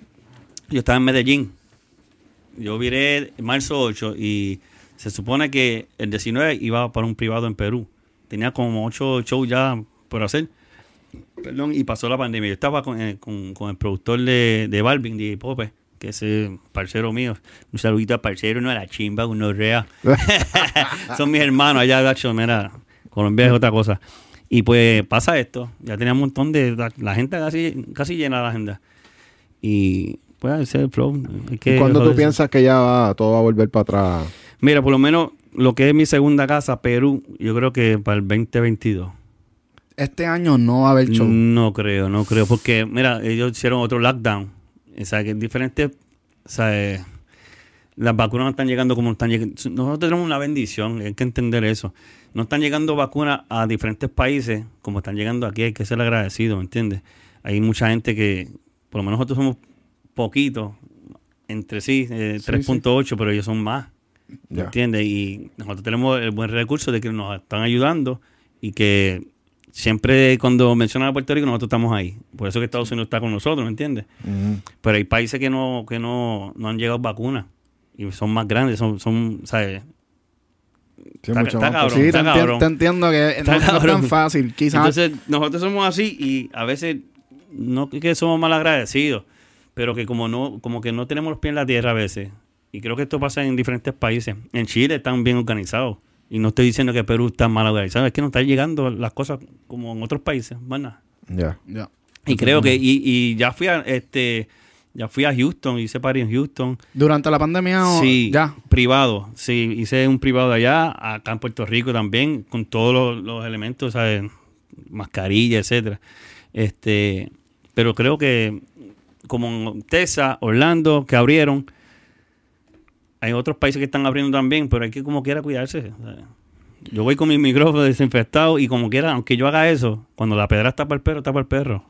yo estaba en Medellín. Yo viré en marzo 8 y se supone que el 19 iba para un privado en Perú. Tenía como 8 shows ya por hacer. Perdón, y pasó la pandemia. Yo estaba con, eh, con- con el productor de, de Balvin, de Pope, que es eh, parcero mío. Un saludito al parcero, no a la chimba, uno rea. Son mis hermanos allá, Dacho, mira, Colombia es otra cosa. Y pues pasa esto, ya tenía un montón de... La gente casi, casi llena la agenda. Y pues ese es el flow. que ¿Y cuándo tú piensas que ya va, todo va a volver para atrás? Mira, por lo menos lo que es mi segunda casa, Perú, yo creo que para el 2022. Este año no va a haber show. No creo, no creo, porque mira, ellos hicieron otro lockdown. O sea, que es diferente, o sea, eh, las vacunas no están llegando como están llegando. Nosotros tenemos una bendición, hay que entender eso. No están llegando vacunas a diferentes países como están llegando aquí, hay que ser agradecido, ¿me entiendes? Hay mucha gente que, por lo menos nosotros somos poquitos, entre sí, eh, Sí, 3.8, pero ellos son más. ¿Me entiendes? Y nosotros tenemos el buen recurso de que nos están ayudando y que siempre cuando mencionan a Puerto Rico nosotros estamos ahí. Por eso que Estados Unidos está con nosotros, ¿me entiendes? Pero hay países que no que no, no han llegado vacunas y son más grandes, son, son ¿sabes? Sí, Está- cabrón. Sí, te, está cabrón. te entiendo que no, no es tan fácil. Quizás Entonces, nosotros somos así y a veces no que somos mal agradecidos, pero que como no como que no tenemos los pies en la tierra a veces. Y creo que esto pasa en diferentes países. En Chile están bien organizados. Y no estoy diciendo que Perú está mal organizado, es que no están llegando las cosas como en otros países, más nada. Ya. Ya. Y creo que, y, y ya fui a este, ya fui a Houston, hice party en Houston. Durante la pandemia, o- Sí, ya. privado. Sí, hice un privado allá, acá en Puerto Rico también, con todos los, los elementos, ¿sabes? Mascarilla, etcétera. Este, pero creo que como en Texas, Orlando, que abrieron, hay otros países que están abriendo también, pero hay que como quiera cuidarse. Yo voy con mi micrófono desinfectado y como quiera, aunque yo haga eso, cuando la pedra está para el perro, está para el perro.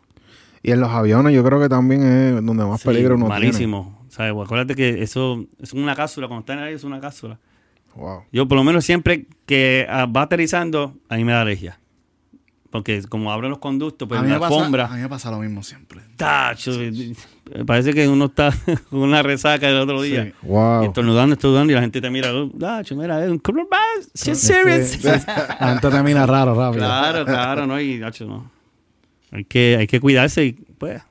Y en los aviones yo creo que también es donde más Sí, peligro uno malísimo. ¿Sabes? Pues Acuérdate que eso es una cápsula, cuando está en el aire es una cápsula. tiene. Wow. Yo por lo menos siempre que ah, va aterrizando, a mí me da alergia. Porque como abren los conductos, pues a, mí me la pasa, alfombra. a mí me pasa lo mismo siempre. tacho, parece que uno está con una resaca el otro día. Sí. Wow. Estornudando, estornudando y la gente te mira, "Oh, tacho, mira, es un coronavirus, she's serious. La gente termina raro, rápido. Claro, claro, no, y tacho, no. Hay que, hay que cuidarse y pues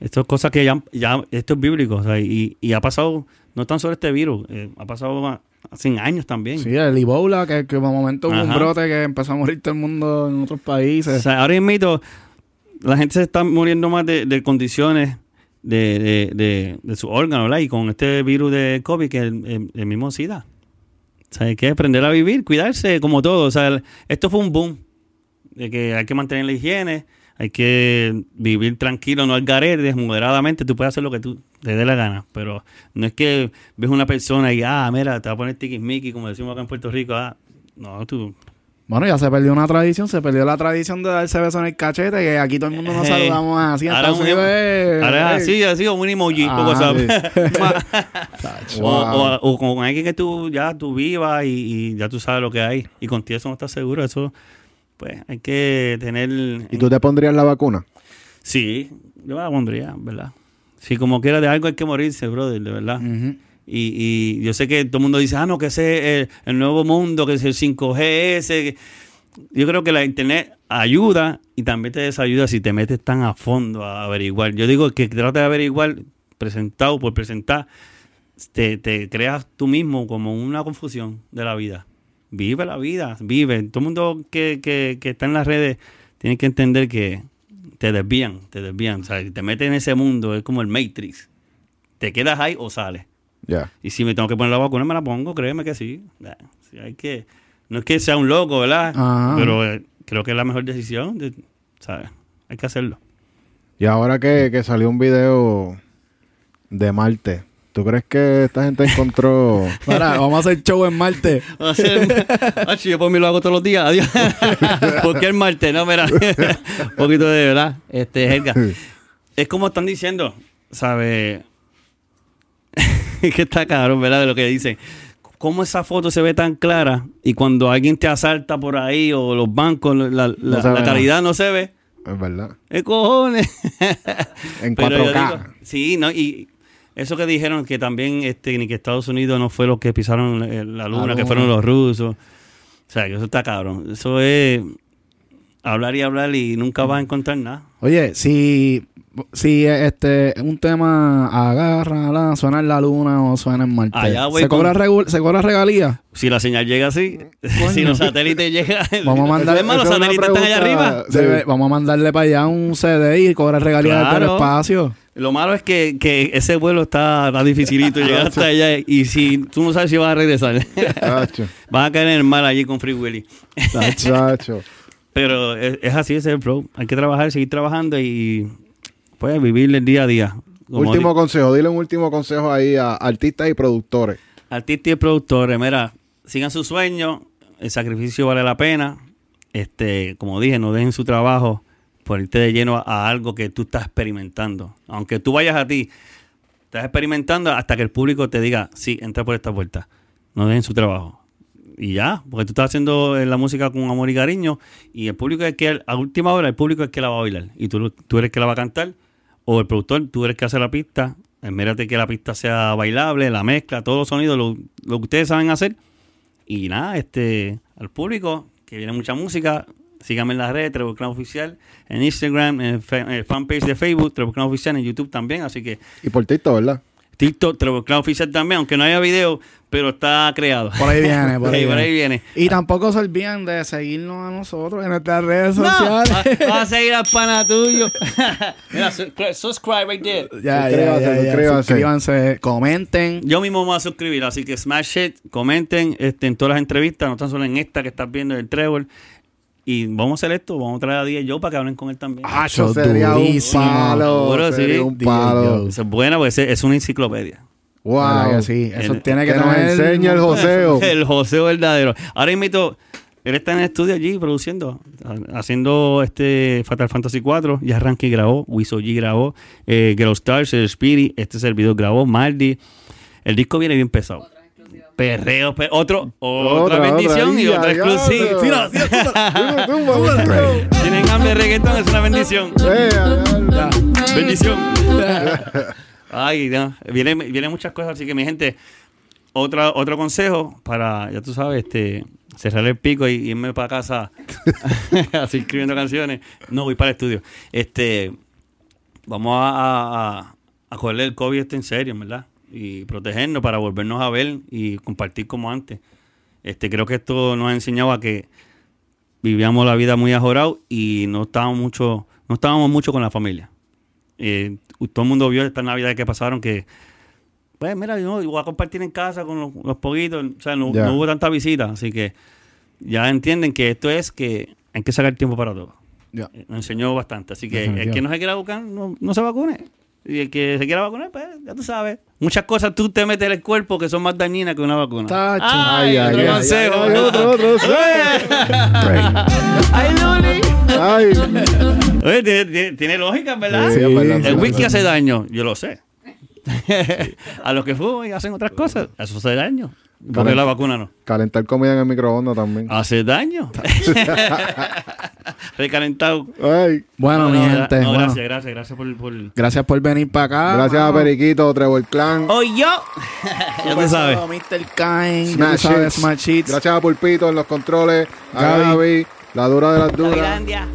esto es cosas que ya, ya esto es bíblico, o sea, y, y ha pasado, no tan solo este virus, eh, ha pasado a- hace años también. Sí, el Ebola, que, que de momento hubo un brote que empezó a morir todo el mundo en otros O países. sea, ahora mismo la gente se está muriendo más de, de condiciones de, de, de, de su órgano, ¿verdad? Y con este virus de COVID que es el, el- el mismo SIDA. O sea, hay que aprender a vivir, cuidarse, como todo. O sea, el- esto fue un boom. De que hay que mantener la higiene, hay que vivir tranquilo, no al garete, moderadamente. Tú puedes hacer lo que tú te dé la gana. Pero no es que ves una persona y, ah, mira, te va a poner tiquismiqui, como decimos acá en Puerto Rico. Ah, no, tú Bueno, ya se perdió una tradición, se perdió la tradición de darse beso en el cachete, que aquí todo el mundo nos Hey. saludamos así. Ahora un- es- Ahora hey. así, así, o un emoji, Ah. Tacho. O, Wow. o- o con alguien que tú ya tú vivas y, y ya tú sabes lo que hay. Y contigo eso no estás seguro. Eso, pues, hay que tener. ¿Y tú te pondrías la vacuna? Sí, yo la pondría, ¿verdad? Si como quiera de algo hay que morirse, brother, de verdad. Y, y yo sé que todo el mundo dice, ah, no, que ese es el, el nuevo mundo, que es el 5G ese. Yo creo que la internet ayuda y también te desayuda si te metes tan a fondo a averiguar. Yo digo que trata de averiguar presentado por presentar, te, te creas tú mismo como una confusión de la vida. Vive la vida, vive. Todo el mundo que, que, que está en las redes tiene que entender que te desvían, te desvían. O sea, si te metes en ese mundo, es como el Matrix. Te quedas ahí o sales. Ya. Y si me tengo que poner la vacuna, me la pongo, créeme que sí. Sí, hay que, no es que sea un loco, ¿verdad? Pero eh, creo que es la mejor decisión, de- ¿sabes? Hay que hacerlo. Y ahora que, que salió un video de Marte, ¿tú crees que esta gente encontró... Mira, vamos a hacer show en Marte. Ah, sí, yo por mí lo hago todos los días. Adiós. Porque el martes, no, mira. Un poquito de verdad. Este, Helga. Es como están diciendo, ¿sabes? que está cabrón, ¿verdad? De lo que dicen. ¿Cómo esa foto se ve tan clara y cuando alguien te asalta por ahí o los bancos, la, la- No se la ve calidad no se ve? Es verdad. ¿Qué cojones? En Pero yo 4K. digo, sí, ¿no? Y eso que dijeron que también este, ni que Estados Unidos no fue los que pisaron eh, la luna, La que fueron los rusos. O sea, que eso está cabrón. Eso es hablar y hablar y nunca vas a encontrar nada. Oye, si, si este un tema agarra, suena en la luna o suena en Marte, Allá ¿se, cobra ¿se cobra regalía? Si la señal llega así, si los satélites llegan... Vamos a mandar- Es más, los satélites están allá arriba. Sí. Vamos a mandarle para allá un CD y cobrar regalías Claro. espacio. Lo malo es que, que ese vuelo está, está dificilito llegar hasta allá y si tú no sabes si vas a regresar, vas a caer en el mar allí con Free Willy. Pero es, es así, ese es el flow. Hay que trabajar, seguir trabajando y pues vivir el día a día. Como último di- consejo. Dile un último consejo ahí a artistas y productores. artistas y productores, mira, sigan su sueño, el sacrificio vale la pena. Este, como dije, no dejen su trabajo por irte de lleno a, algo que tú estás experimentando. Aunque tú vayas a ti, estás experimentando hasta que el público te diga, sí, entra por esta puerta. No dejen su trabajo. Y ya, porque tú estás haciendo eh, la música con amor y cariño y el público es que, a última hora, el público es que la va a bailar y tú, tú eres que la va a cantar o el productor, tú eres que hace la pista, mírate que la pista sea bailable, la mezcla, todos los sonidos, lo, lo que ustedes saben hacer. Y nada, este, al público, que viene mucha música, síganme en las redes, Trevor Clan Oficial, en Instagram, en, el fanpage de Facebook, Trevor Clan Oficial, en YouTube también, así que Y por TikTok, ¿verdad? TikTok, Trevor Clan Oficial también, aunque no haya video, pero está creado. Por ahí viene, por ahí, Sí, por ahí viene. viene. Y tampoco se olviden de seguirnos a nosotros en nuestras redes No, sociales. va- vas a seguir al pana tuyo. Mira, su- subscribe right there. Ya, ya, ya, Suscríbanse, ya. suscríbanse. Suscríbanse, comenten. Yo mismo me voy a suscribir, así que smash it, comenten este, en todas las entrevistas, no tan solo en esta que estás viendo del Trevor. Y vamos a hacer esto, vamos a traer a DJ Joe para que hablen con él también. Ah, Eso sería durísimo. un palo. Seguro, sería sí. un palo. Eso es buena porque es una enciclopedia. ¿Verdad Wow. que sí? Eso El- tiene que, que nos tener... enseñe el joseo. El joseo verdadero. Ahora invito, él está en el estudio allí produciendo, ha- haciendo este Fatal Fantasy 4. Ya Ranky grabó, Wiso G grabó, eh, Girl Stars, el Spirit, este servidor grabó, Maldi. El disco viene bien pesado. Perreo, pe- otro, otra, Otra, bendición otra, y otra exclusiva. Tienen hambre de reggaetón, es una bendición. Eh, ya, ya. Bendición. Ay, no. Vienen, vienen muchas cosas, así que mi gente, otra, otro consejo para, ya tú sabes, este, cerrar el pico y irme para casa así escribiendo canciones. No, voy para el estudio. Este, vamos a, a cogerle el COVID este en serio, ¿verdad? Y protegernos para volvernos a ver y compartir como antes. Este, creo que esto nos ha enseñado a que vivíamos la vida muy ajorado y no estábamos mucho, no estábamos mucho con la familia. Eh, todo el mundo vio estas navidades que pasaron que, pues mira, yo voy a compartir en casa con los, los poquitos, o sea, no, hubo tanta visita, así que ya entienden que esto es que hay que sacar tiempo para todo. Eh, Nos enseñó bastante, así que el que no se quiera no, no se vacune. Y el que se quiera vacunar, pues ya tú sabes. Muchas cosas tú te metes en el cuerpo que son más dañinas que una vacuna. Tacho. Ay, Ay, otro ay, ay, consejo. ay, otro. Ay, Luli. Ay. Oye, tiene, tiene- tiene lógica, ¿verdad? Sí, sí, El whisky verdad. hace daño, yo lo sé. a los que fuman y hacen otras cosas, eso hace daño. Porque la vacuna no. Calentar comida en el microondas también. Hace daño. Recalentado. Ay. Bueno, No, mi no, gente. no, bueno, gracias, gracias, gracias por. por... gracias por venir para acá. Gracias a. Periquito, Trevor Clan. ¡Hoy yo! ya tú sabes. Mr. Kain. Smash sabes. Smash. Gracias a Pulpito en los controles. A Gaby. Gaby, la dura de las duras. Tailandia.